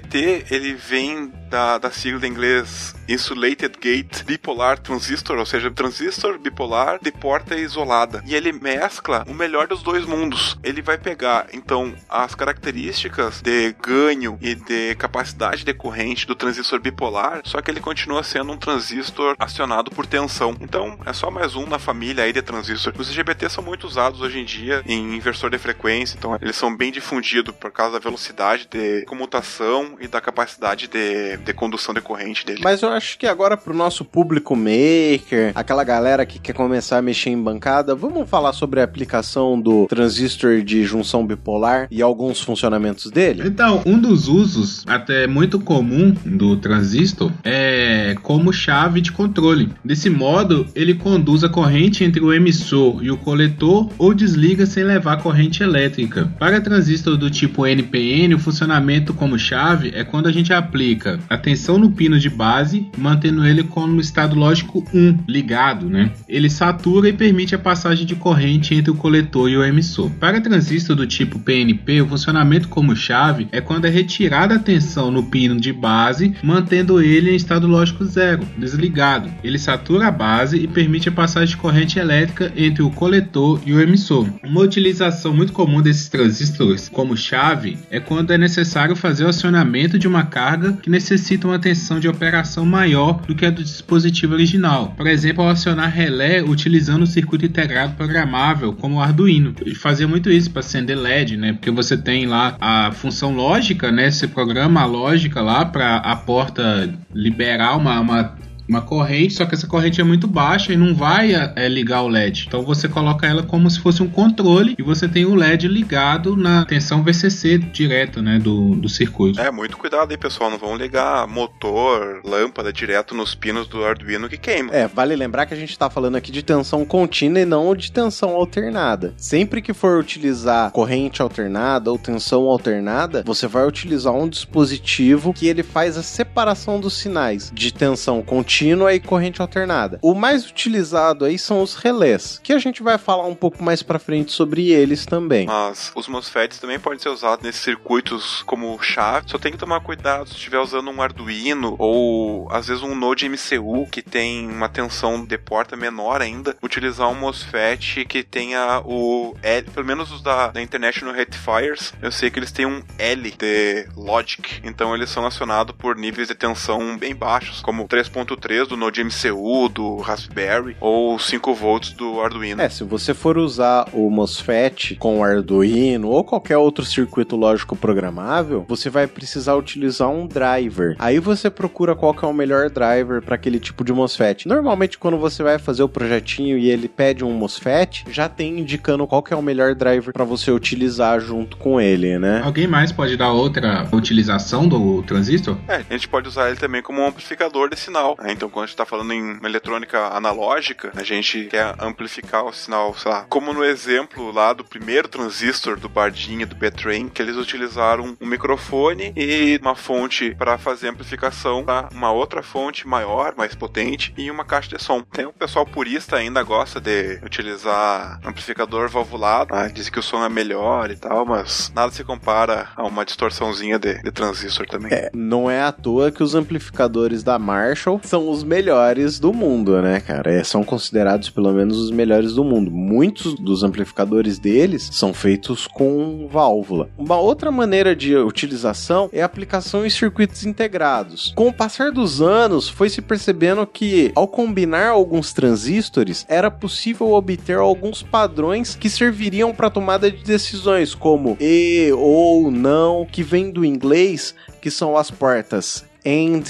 ele vem da, da sigla em inglês Insulated Gate Bipolar Transistor, ou seja, transistor bipolar de porta isolada. E ele mescla o melhor dos dois mundos. Ele vai pegar, então, as características de ganho e de capacidade de corrente do transistor bipolar, só que ele continua sendo um transistor acionado por tensão. Então, é só mais um na família aí de transistor. Os IGBT são muito usados hoje em dia em inversor de frequência, então eles são bem difundidos por causa da velocidade de comutação e da capacidade de, de condução de corrente dele. Mas eu acho que agora pro nosso público maker, aquela galera que quer começar a mexer em bancada, vamos falar sobre a aplicação do transistor de junção bipolar e alguns funcionamentos dele? Então, um dos usos até muito comum do transistor é como chave de controle. Desse modo, ele conduz a corrente entre o emissor e o coletor ou desliga sem levar corrente elétrica. Para transistor do tipo NPN, o funcionamento como chave é quando a gente aplica a tensão no pino de base, mantendo ele como estado lógico 1, ligado, né? Ele satura e permite a passagem de corrente entre o coletor e o emissor. Para transistor do tipo PNP, o funcionamento como chave é quando é retirada a tensão no pino de base, mantendo ele em estado lógico 0, desligado. Ele satura a base e permite a passagem de corrente elétrica entre o coletor e o emissor. Uma utilização muito comum desses transistores como chave é quando é necessário fazer o acionamento de uma carga que necessita uma tensão de operação maior do que a do dispositivo original. Por exemplo, ao acionar relé utilizando o circuito integrado programável como o Arduino. E fazia muito isso para acender LED, né? Porque você tem lá a função lógica, né? Você programa a lógica lá para a porta liberar uma, uma uma corrente, só que essa corrente é muito baixa e não vai é, ligar o LED. Então você coloca ela como se fosse um controle e você tem o LED ligado na tensão VCC direto, né, do, do circuito. É, muito cuidado aí, pessoal. Não vão ligar motor, lâmpada direto nos pinos do Arduino que queima. É, vale lembrar que a gente está falando aqui de tensão contínua e não de tensão alternada. Sempre que for utilizar corrente alternada ou tensão alternada, você vai utilizar um dispositivo que ele faz a separação dos sinais de tensão contínua e corrente alternada. O mais utilizado aí são os relés, que a gente vai falar um pouco mais para frente sobre eles também. Mas os MOSFETs também podem ser usados nesses circuitos como chave. Só tem que tomar cuidado se estiver usando um Arduino ou às vezes um Node MCU que tem uma tensão de porta menor ainda, utilizar um MOSFET que tenha o L, pelo menos os da, da International Rectifiers, eu sei que eles têm um L de Logic, então eles são acionados por níveis de tensão bem baixos, como 3.3 do Node MCU, do Raspberry, ou 5 volts do Arduino. É, se você for usar o MOSFET com o Arduino ou qualquer outro circuito lógico programável, você vai precisar utilizar um driver. Aí você procura qual que é o melhor driver para aquele tipo de MOSFET. Normalmente quando você vai fazer o projetinho e ele pede um MOSFET, já tem indicando qual que é o melhor driver para você utilizar junto com ele, né? Alguém mais pode dar outra utilização do transistor? É, a gente pode usar ele também como um amplificador de sinal. Né? Então, quando a gente está falando em eletrônica analógica, a gente quer amplificar o sinal, sei lá, como no exemplo lá do primeiro transistor do Bardinha e do B-Train, que eles utilizaram um microfone e uma fonte para fazer amplificação para uma outra fonte maior, mais potente e uma caixa de som. Tem um pessoal purista ainda gosta de utilizar amplificador valvulado, ah, diz que o som é melhor e tal, mas nada se compara a uma distorçãozinha de, de transistor também. É, não é à toa que os amplificadores da Marshall são os melhores do mundo, né, cara? É, são considerados pelo menos os melhores do mundo. Muitos dos amplificadores deles são feitos com válvula. Uma outra maneira de utilização é a aplicação em circuitos integrados. Com o passar dos anos, foi se percebendo que ao combinar alguns transistores, era possível obter alguns padrões que serviriam para tomada de decisões, como e ou não, que vem do inglês, que são as portas and,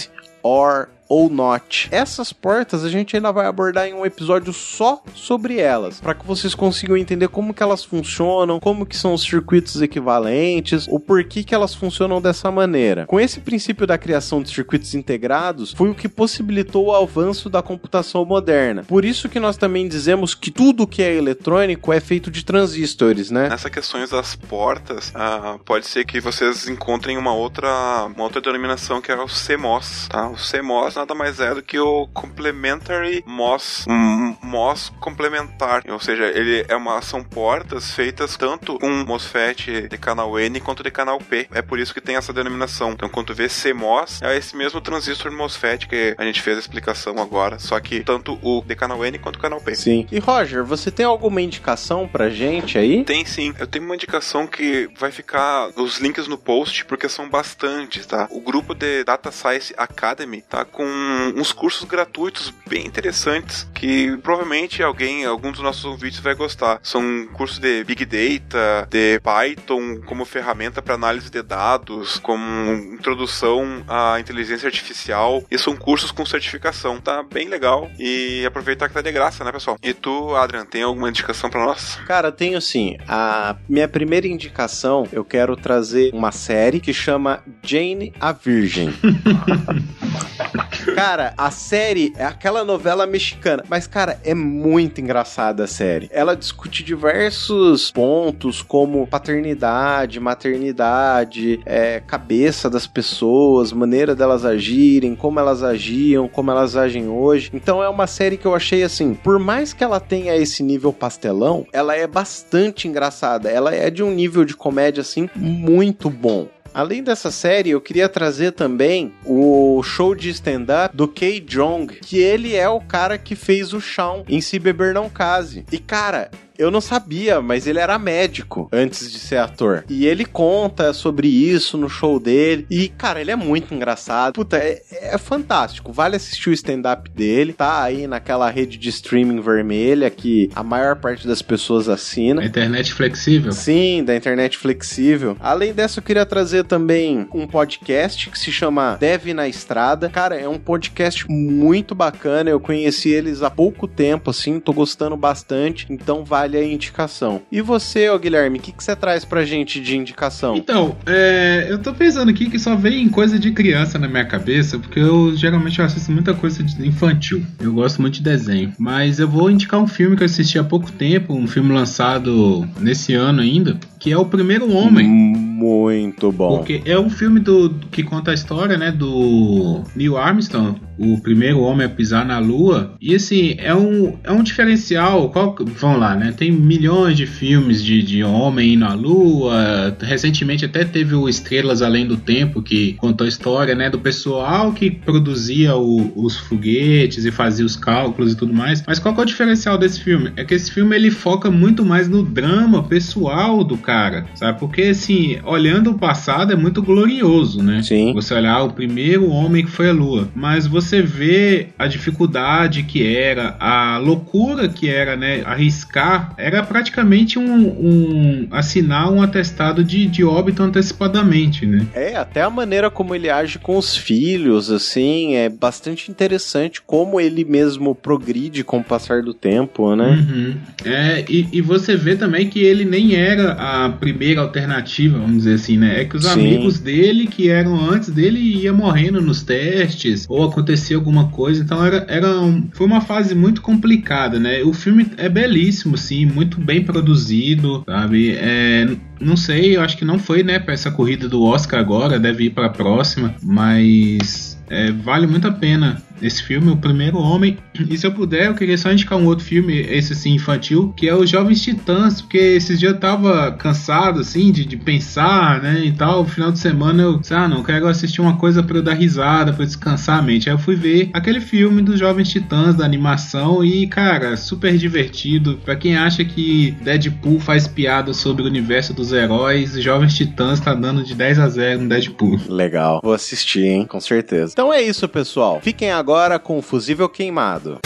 or, ou not. Essas portas a gente ainda vai abordar em um episódio só sobre elas, para que vocês consigam entender como que elas funcionam, como que são os circuitos equivalentes, o porquê que elas funcionam dessa maneira. Com esse princípio da criação de circuitos integrados, foi o que possibilitou o avanço da computação moderna. Por isso que nós também dizemos que tudo que é eletrônico é feito de transistores, né? Nessas questões das portas, ah, pode ser que vocês encontrem uma outra, uma outra denominação que é o CMOS, tá? O CMOS nada mais é do que o Complementary MOS, um MOS complementar, ou seja, ele é uma são portas feitas tanto com MOSFET de canal N quanto de canal P. É por isso que tem essa denominação. Então, quando vê CMOS, é esse mesmo transistor MOSFET que a gente fez a explicação agora, só que tanto o de canal N quanto o canal P. Sim. E Roger, você tem alguma indicação pra gente aí? Tem sim. Eu tenho uma indicação que vai ficar nos links no post, porque são bastantes, tá? O grupo de Data Science Academy tá com uns cursos gratuitos bem interessantes que provavelmente alguém, algum dos nossos ouvintes vai gostar. São cursos de Big Data, de Python como ferramenta para análise de dados, como introdução à inteligência artificial. E são cursos com certificação. Tá bem legal. E aproveitar que tá de graça, né, pessoal? E tu, Adrian, tem alguma indicação para nós? Cara, tenho sim. A minha primeira indicação, eu quero trazer uma série que chama Jane a Virgem. [LAUGHS] Cara, a série é aquela novela mexicana, mas cara, é muito engraçada a série. Ela discute diversos pontos como paternidade, maternidade, é, cabeça das pessoas, maneira delas agirem, como elas agiam, como elas agem hoje. Então é uma série que eu achei assim, por mais que ela tenha esse nível pastelão, ela é bastante engraçada. Ela é de um nível de comédia assim muito bom. Além dessa série, eu queria trazer também o show de stand-up do Kay Jong, que ele é o cara que fez o Shawn em Se Beber Não Case. E cara, Eu não sabia, mas ele era médico antes de ser ator. E ele conta sobre isso no show dele. E, cara, ele é muito engraçado. Puta, é, é fantástico. Vale assistir o stand-up dele. Tá aí naquela rede de streaming vermelha que a maior parte das pessoas assina. A internet flexível? Sim, da internet flexível. Além dessa, eu queria trazer também um podcast que se chama Deve na Estrada. Cara, é um podcast muito bacana. Eu conheci eles há pouco tempo, assim, tô gostando bastante. Então vale a indicação. E você, ô Guilherme, o que, que você traz pra gente de indicação? Então, é, eu tô pensando aqui que só vem coisa de criança na minha cabeça, porque eu geralmente eu assisto muita coisa infantil. Eu gosto muito de desenho. Mas eu vou indicar um filme que eu assisti há pouco tempo, um filme lançado nesse ano ainda, que é O Primeiro Homem. Muito bom. Porque é um filme do, que conta a história, né, do Neil Armstrong, o primeiro homem a pisar na Lua. E assim, é um, é um diferencial. Qual, vamos lá, né? Tem milhões de filmes de, de homem indo à Lua. Recentemente até teve o Estrelas Além do Tempo, que contou a história, né, do pessoal que produzia o, os foguetes e fazia os cálculos e tudo mais. Mas qual é o diferencial desse filme? É que esse filme ele foca muito mais no drama pessoal do cara, sabe? Porque assim, olhando o passado é muito glorioso, né? Sim. Você olhar o primeiro homem que foi à Lua, mas você vê a dificuldade que era, a loucura que era, né? Arriscar era praticamente um, um assinar um atestado de, de óbito antecipadamente, né? É, até a maneira como ele age com os filhos, assim, é bastante interessante como ele mesmo progride com o passar do tempo, né? Uhum. É, e, e você vê também que ele nem era a primeira alternativa, vamos dizer assim, né? É que os Sim. amigos dele, que eram antes dele, ia morrendo nos testes, ou acontecia alguma coisa, então era, era um- foi uma fase muito complicada, né? O filme é belíssimo, sim, muito bem produzido, sabe? É, não sei, eu acho que não foi, né, pra essa corrida do Oscar agora, deve ir pra próxima, mas é, vale muito a pena esse filme, O Primeiro Homem. E se eu puder, eu queria só indicar um outro filme, esse assim, infantil, que é Os Jovens Titãs, porque esses dias eu tava cansado, assim, de, de pensar, né, e tal. No final de semana eu disse, ah, não, quero assistir uma coisa pra eu dar risada, eu descansar a mente. Aí eu fui ver aquele filme dos Jovens Titãs, da animação, e, cara, super divertido. Pra quem acha que Deadpool faz piada sobre o universo dos heróis, Jovens Titãs tá dando de 10 a 0 no Deadpool. Legal. Vou assistir, hein? Com certeza. Então é isso, pessoal. Fiquem agora com o Fusível Queimado.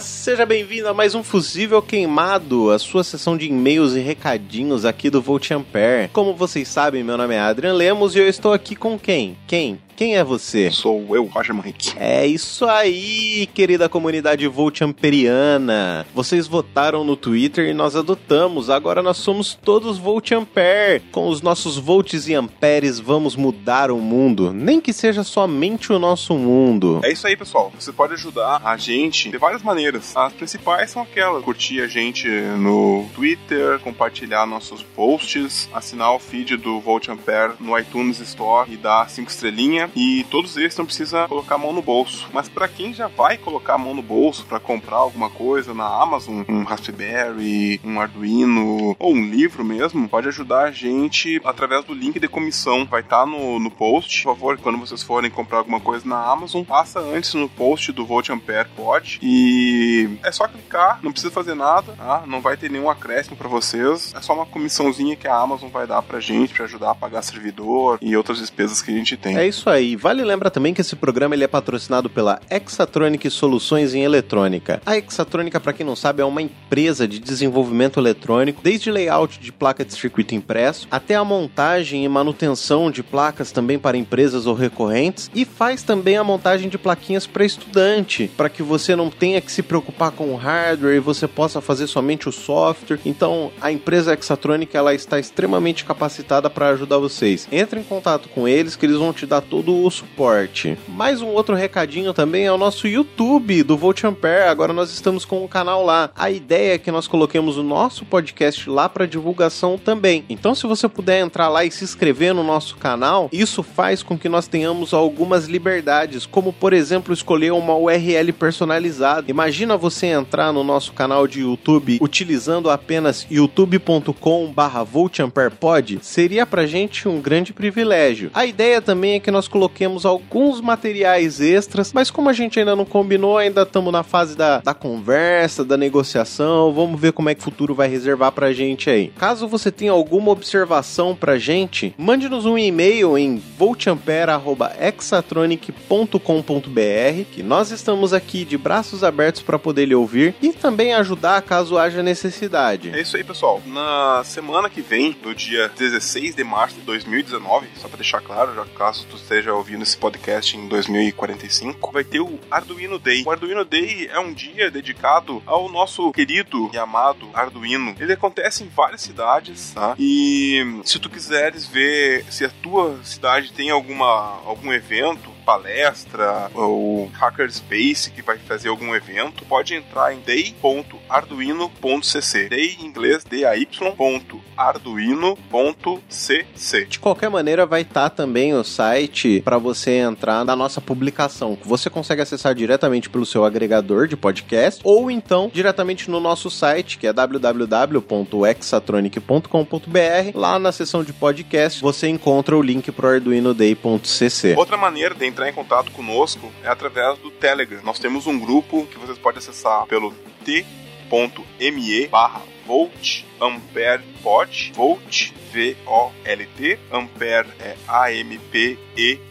Seja bem-vindo a mais um Fusível Queimado, a sua sessão de e-mails e recadinhos aqui do Volt Ampere. Como vocês sabem, meu nome é Adrian Lemos e eu estou aqui com quem? Quem? Quem é você? Sou eu, Roger Manrique. É isso aí, querida comunidade Volt Amperiana. Vocês votaram no Twitter e nós adotamos. Agora nós somos todos Volt Ampere. Com os nossos volts e amperes vamos mudar o mundo, nem que seja somente o nosso mundo. É isso aí, pessoal. Você pode ajudar a gente de várias maneiras. As principais são aquelas: curtir a gente no Twitter, compartilhar nossos posts, assinar o feed do Volt Ampere no iTunes Store e dar cinco estrelinhas. E todos esses não precisa colocar a mão no bolso. Mas para quem já vai colocar a mão no bolso para comprar alguma coisa na Amazon, um Raspberry, um Arduino ou um livro mesmo, pode ajudar a gente através do link de comissão. Vai estar no, no post. Por favor, quando vocês forem comprar alguma coisa na Amazon, passa antes no post do Volt Ampere Pod e é só clicar, não precisa fazer nada, tá? Não vai ter nenhum acréscimo para vocês. É só uma comissãozinha que a Amazon vai dar pra gente para ajudar a pagar servidor e outras despesas que a gente tem. É isso aí. Vale lembrar também que esse programa ele é patrocinado pela Exatronic Soluções em Eletrônica. A Exatronic, para quem não sabe, é uma empresa de desenvolvimento eletrônico, desde layout de placa de circuito impresso até a montagem e manutenção de placas também para empresas ou recorrentes e faz também a montagem de plaquinhas para estudante, para que você não tenha que se preocupar com o hardware e você possa fazer somente o software. Então, a empresa Exatronic ela está extremamente capacitada para ajudar vocês. Entre em contato com eles que eles vão te dar todo todo o suporte. Mais um outro recadinho também é o nosso YouTube do Volt Ampere. Agora nós estamos com um canal lá. A ideia é que nós coloquemos o nosso podcast lá para divulgação também. Então, se você puder entrar lá e se inscrever no nosso canal, isso faz com que nós tenhamos algumas liberdades, como por exemplo escolher uma URL personalizada. Imagina você entrar no nosso canal de YouTube utilizando apenas youtube.com/voltamperepod, seria pra gente um grande privilégio. A ideia também é que nós coloquemos alguns materiais extras, mas como a gente ainda não combinou, ainda estamos na fase da, da conversa, da negociação, vamos ver como é que o futuro vai reservar pra gente aí. Caso você tenha alguma observação pra gente, mande-nos um e-mail em voltampera.exatronic.com.br que nós estamos aqui de braços abertos para poder lhe ouvir e também ajudar caso haja necessidade. É isso aí, pessoal. Na semana que vem, no dia 16 de março de 2019, só para deixar claro, já caso tu esteja ouvindo esse podcast em 2045, vai ter o Arduino Day. O Arduino Day é um dia dedicado ao nosso querido e amado Arduino. Ele acontece em várias cidades, tá? E se tu quiseres ver se a tua cidade tem alguma algum evento palestra ou hackerspace que vai fazer algum evento, pode entrar em day.arduino.cc. Day em inglês, day.arduino.cc. De qualquer maneira, vai estar tá também o site para você entrar na nossa publicação, que você consegue acessar diretamente pelo seu agregador de podcast ou então diretamente no nosso site, que é www.exatronic.com.br. Lá na seção de podcast você encontra o link para o arduinoday.cc. Outra maneira de entrar em contato conosco é através do Telegram. Nós temos um grupo que vocês podem acessar pelo t.me barra Volt Ampere Pod, Volt V-O-L-T, Ampere é A-M-P-E-R-E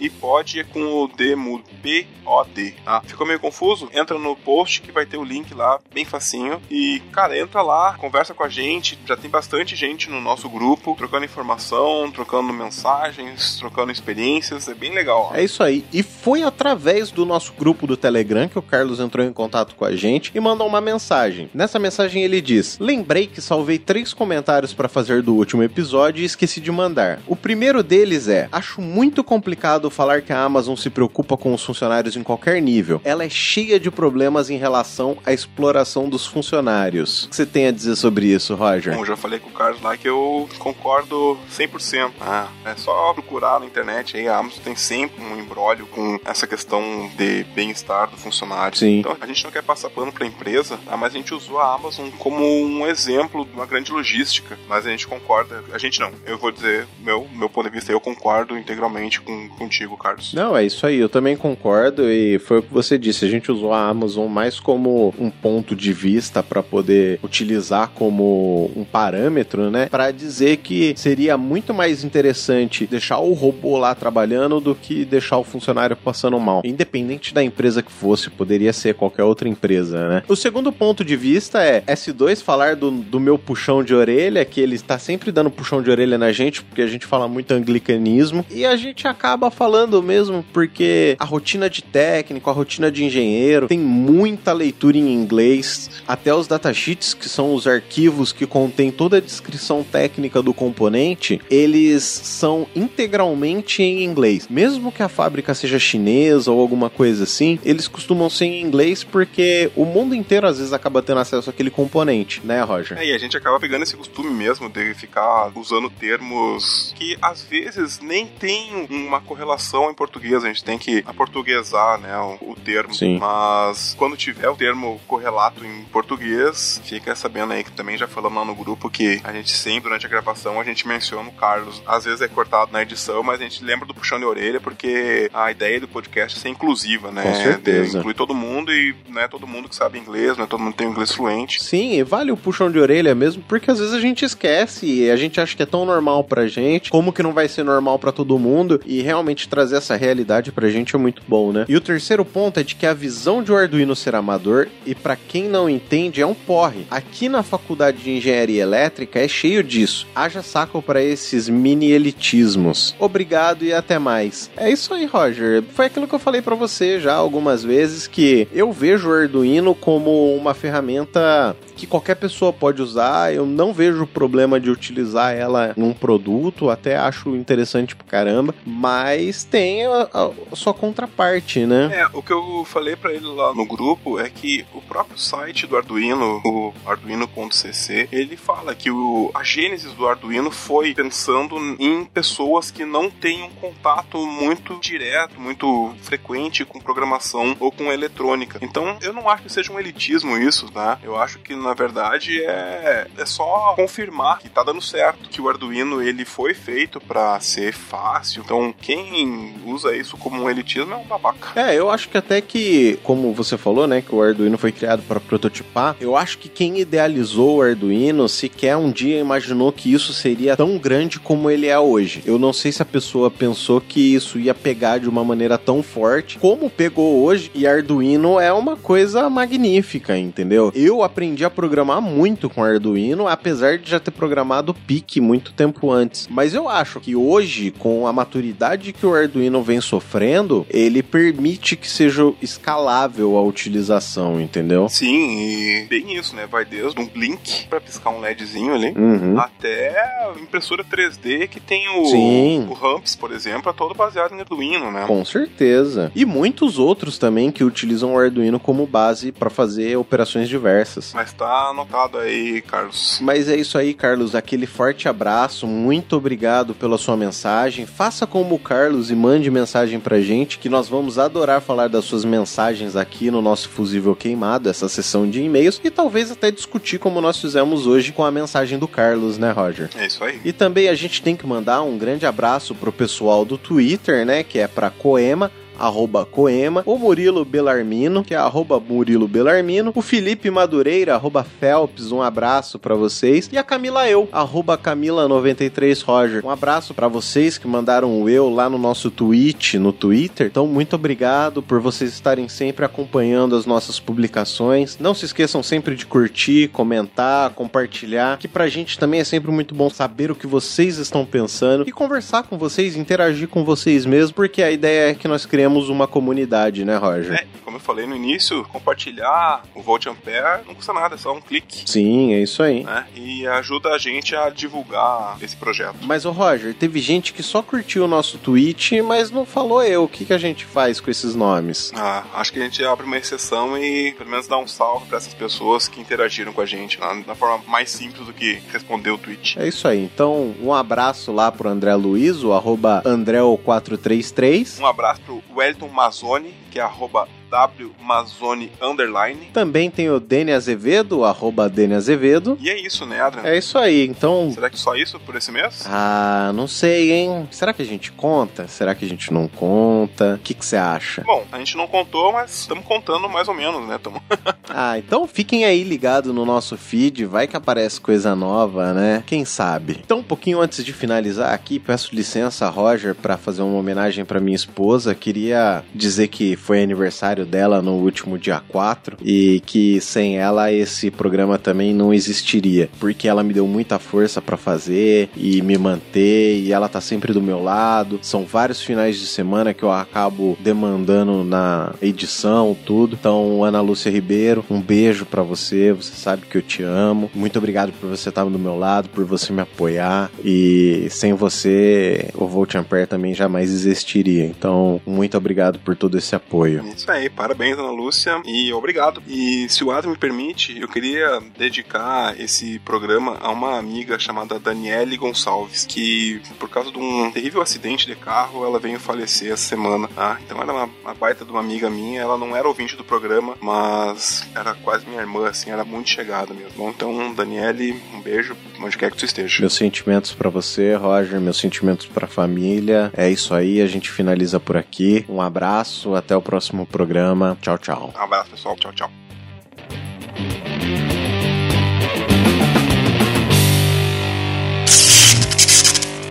e Pod é com o D mudo P-O-D. Ah, ficou meio confuso? Entra no post que vai ter o link lá, bem facinho. E, cara, entra lá, conversa com a gente. Já tem bastante gente no nosso grupo, trocando informação, trocando mensagens, trocando experiências. É bem legal. Ó. É isso aí. E foi através do nosso grupo do Telegram que o Carlos entrou em contato com a gente e mandou uma mensagem. Nessa mensagem ele diz: Lembrei que salvei três comentários para fazer do último episódio e esqueci de mandar. O primeiro deles é: Acho muito complicado falar que a Amazon se preocupa com os funcionários em qualquer nível. Ela é cheia de problemas em relação à exploração dos funcionários. O que você tem a dizer sobre isso, Roger? Bom, já falei com o Carlos lá que eu concordo 100%. Ah, é só procurar na internet aí, a Amazon tem sempre um embrólio com essa questão de bem-estar do funcionário. Sim. Então, a gente não quer passar pano pra empresa, tá? mas a gente usou a Amazon como um exemplo de uma grande logística. Mas a gente concorda, a gente não, eu vou dizer, meu, meu ponto de vista, eu concordo integralmente com, contigo, Carlos. Não, é isso aí, eu também concordo e foi o que você disse, a gente usou a Amazon mais como um ponto de vista para poder utilizar como um parâmetro, né, para dizer que seria muito mais interessante deixar o robô lá trabalhando do que deixar o funcionário passando mal. Independente da empresa que fosse, poderia ser qualquer outra empresa, né? O segundo ponto de vista é S2 falar do, do meu puxão de orelha, que ele está sempre dando puxão de orelha na gente, porque a gente fala muito anglicanismo, e a gente acaba falando mesmo porque a rotina de técnico, a rotina de engenheiro, tem muita leitura em inglês, até os datasheets, que são os arquivos que contêm toda a descrição técnica do componente, eles são integralmente em inglês. Mesmo que a fábrica seja chinesa ou alguma coisa assim, eles costumam ser em inglês porque o mundo inteiro às vezes acaba tendo acesso àquele componente, né, Roger? É, e a gente acaba pegando esse costume mesmo de ficar usando termos que às vezes nem tem uma correlação em português. A gente tem que aportuguesar, né, o, o termo. Sim. Mas quando tiver o termo correlato em português, fica sabendo aí que também já falamos lá no grupo que a gente sempre, durante a gravação, a gente menciona o Carlos. Às vezes é cortado na edição, mas a gente lembra do puxão de orelha porque a ideia do podcast é ser inclusiva, né? Com certeza. De incluir todo mundo e não é todo mundo que sabe inglês, não é todo mundo que tem inglês fluente. Sim, vale o puxão de orelha mesmo, porque às vezes a gente esquece e a gente acha que é tão normal pra gente, como que não vai ser normal pra todo mundo, e realmente trazer essa realidade pra gente é muito bom, né? E o terceiro ponto é de que a visão de um Arduino ser amador, e pra quem não entende, é um porre. Aqui na faculdade de engenharia elétrica é cheio disso. Haja saco para esses mini elitismos. Obrigado e até mais. É isso aí, Roger. Foi aquilo que eu falei para você já algumas vezes que eu vejo o Arduino como uma ferramenta que qualquer pessoa pode usar. Eu não vejo problema de utilizar ela num produto, até acho interessante pra caramba, mas tem a, a sua contraparte, né? É, o que eu falei para ele lá no grupo é que o próprio site do Arduino, o arduino.cc, ele fala que o, a gênese do Arduino foi pensando em pessoas que não têm um contato muito direto, muito frequente com programação ou com eletrônica. Então, eu não acho que seja um elitismo isso, tá? Eu acho que na verdade é, é só confirmar que tá dando certo, que o Arduino ele foi feito para ser fácil. Então, quem usa isso como um elitismo é um babaca. É, eu acho que até que, como você falou, né, que o Arduino foi criado para prototipar, eu acho que quem idealizou o Arduino sequer um dia imaginou que isso seria tão grande como ele é hoje. Eu não sei se a pessoa pensou que isso ia pegar de uma maneira tão forte como pegou hoje, e Arduino é uma coisa magnífica, entendeu? Eu aprendi a programar muito com Arduino, apesar de já ter programado PIC muito tempo antes. Mas eu acho que hoje, com a maturidade que o Arduino vem sofrendo, ele permite que seja escalável a utilização, entendeu? Sim, e bem isso, né? Vai desde um blink para piscar um LEDzinho ali, Uhum. até impressora 3D que tem o, Sim. o Ramps, por exemplo, é todo baseado em Arduino, né? Com certeza. E muitos outros também que utilizam o Arduino como base para fazer operações diversas. Mas tá anotado aí, Carlos. Mas é isso aí, Carlos. Aquele forte abraço. Muito obrigado pela sua mensagem. Faça como o Carlos e mande mensagem pra gente, que nós vamos adorar falar das suas mensagens aqui no nosso Fusível Queimado, essa sessão de e-mails, e talvez até discutir como nós fizemos hoje com a mensagem do Carlos, né, Roger? É isso aí. E também a gente tem que mandar um grande abraço pro pessoal do Twitter, né? Que é pra Coema. Arroba Coema, o Murilo Belarmino, que é arroba Murilo Belarmino, o Felipe Madureira, arroba Phelps, um abraço pra vocês, e a Camila Eu, arroba Camila93 Roger. Um abraço pra vocês que mandaram o eu lá no nosso tweet, no Twitter. Então, muito obrigado por vocês estarem sempre acompanhando as nossas publicações. Não se esqueçam sempre de curtir, comentar, compartilhar, que pra gente também é sempre muito bom saber o que vocês estão pensando e conversar com vocês, interagir com vocês mesmo, porque a ideia é que nós uma comunidade, né, Roger? É, como eu falei no início, compartilhar o Volt Ampere não custa nada, é só um clique. Sim, é isso aí. Né? E ajuda a gente a divulgar esse projeto. Mas, ô Roger, teve gente que só curtiu o nosso tweet, mas não falou eu. O que, que a gente faz com esses nomes? Ah, acho que a gente abre uma exceção e pelo menos dá um salve para essas pessoas que interagiram com a gente na, na forma mais simples do que responder o tweet. É isso aí. Então, um abraço lá pro André Luiz, o arroba Andreo433. Um abraço pro Wellington Mazzoni, que é arroba wmazone underline. Também tem o Dene Azevedo, arroba Dene Azevedo. E é isso, né, Adrian? É isso aí, então. Será que só isso por esse mês? Ah, não sei, hein? Será que a gente conta? Será que a gente não conta? O que que você acha? Bom, a gente não contou, mas estamos contando mais ou menos, né? Tamo... [LAUGHS] Ah, então fiquem aí ligados no nosso feed, vai que aparece coisa nova, né? Quem sabe? Então, um pouquinho antes de finalizar aqui, peço licença, Roger, para fazer uma homenagem para minha esposa. Queria dizer que foi aniversário dela no último dia 4 e que sem ela esse programa também não existiria, porque ela me deu muita força para fazer e me manter e ela tá sempre do meu lado. São vários finais de semana que eu acabo demandando na edição, tudo. Então, Ana Lúcia Ribeiro, um beijo para você, você sabe que eu te amo. Muito obrigado por você estar do meu lado, por você me apoiar e sem você o Volt Ampere também jamais existiria. Então, muito obrigado por todo esse apoio. Isso aí, parabéns, Ana Lúcia, e obrigado. E se o Adam me permite, eu queria dedicar esse programa a uma amiga chamada Daniele Gonçalves, que por causa de um terrível acidente de carro, ela veio falecer essa semana. Tá? Então ela é uma, uma baita de uma amiga minha, ela não era ouvinte do programa, mas era quase minha irmã, assim, era muito chegada mesmo. Bom, então, Daniele, um beijo, onde quer que tu esteja. Meus sentimentos para você, Roger, meus sentimentos para a família. É isso aí, a gente finaliza por aqui. Um abraço, até o próximo programa. Tchau, tchau. Um abraço, pessoal. Tchau, tchau.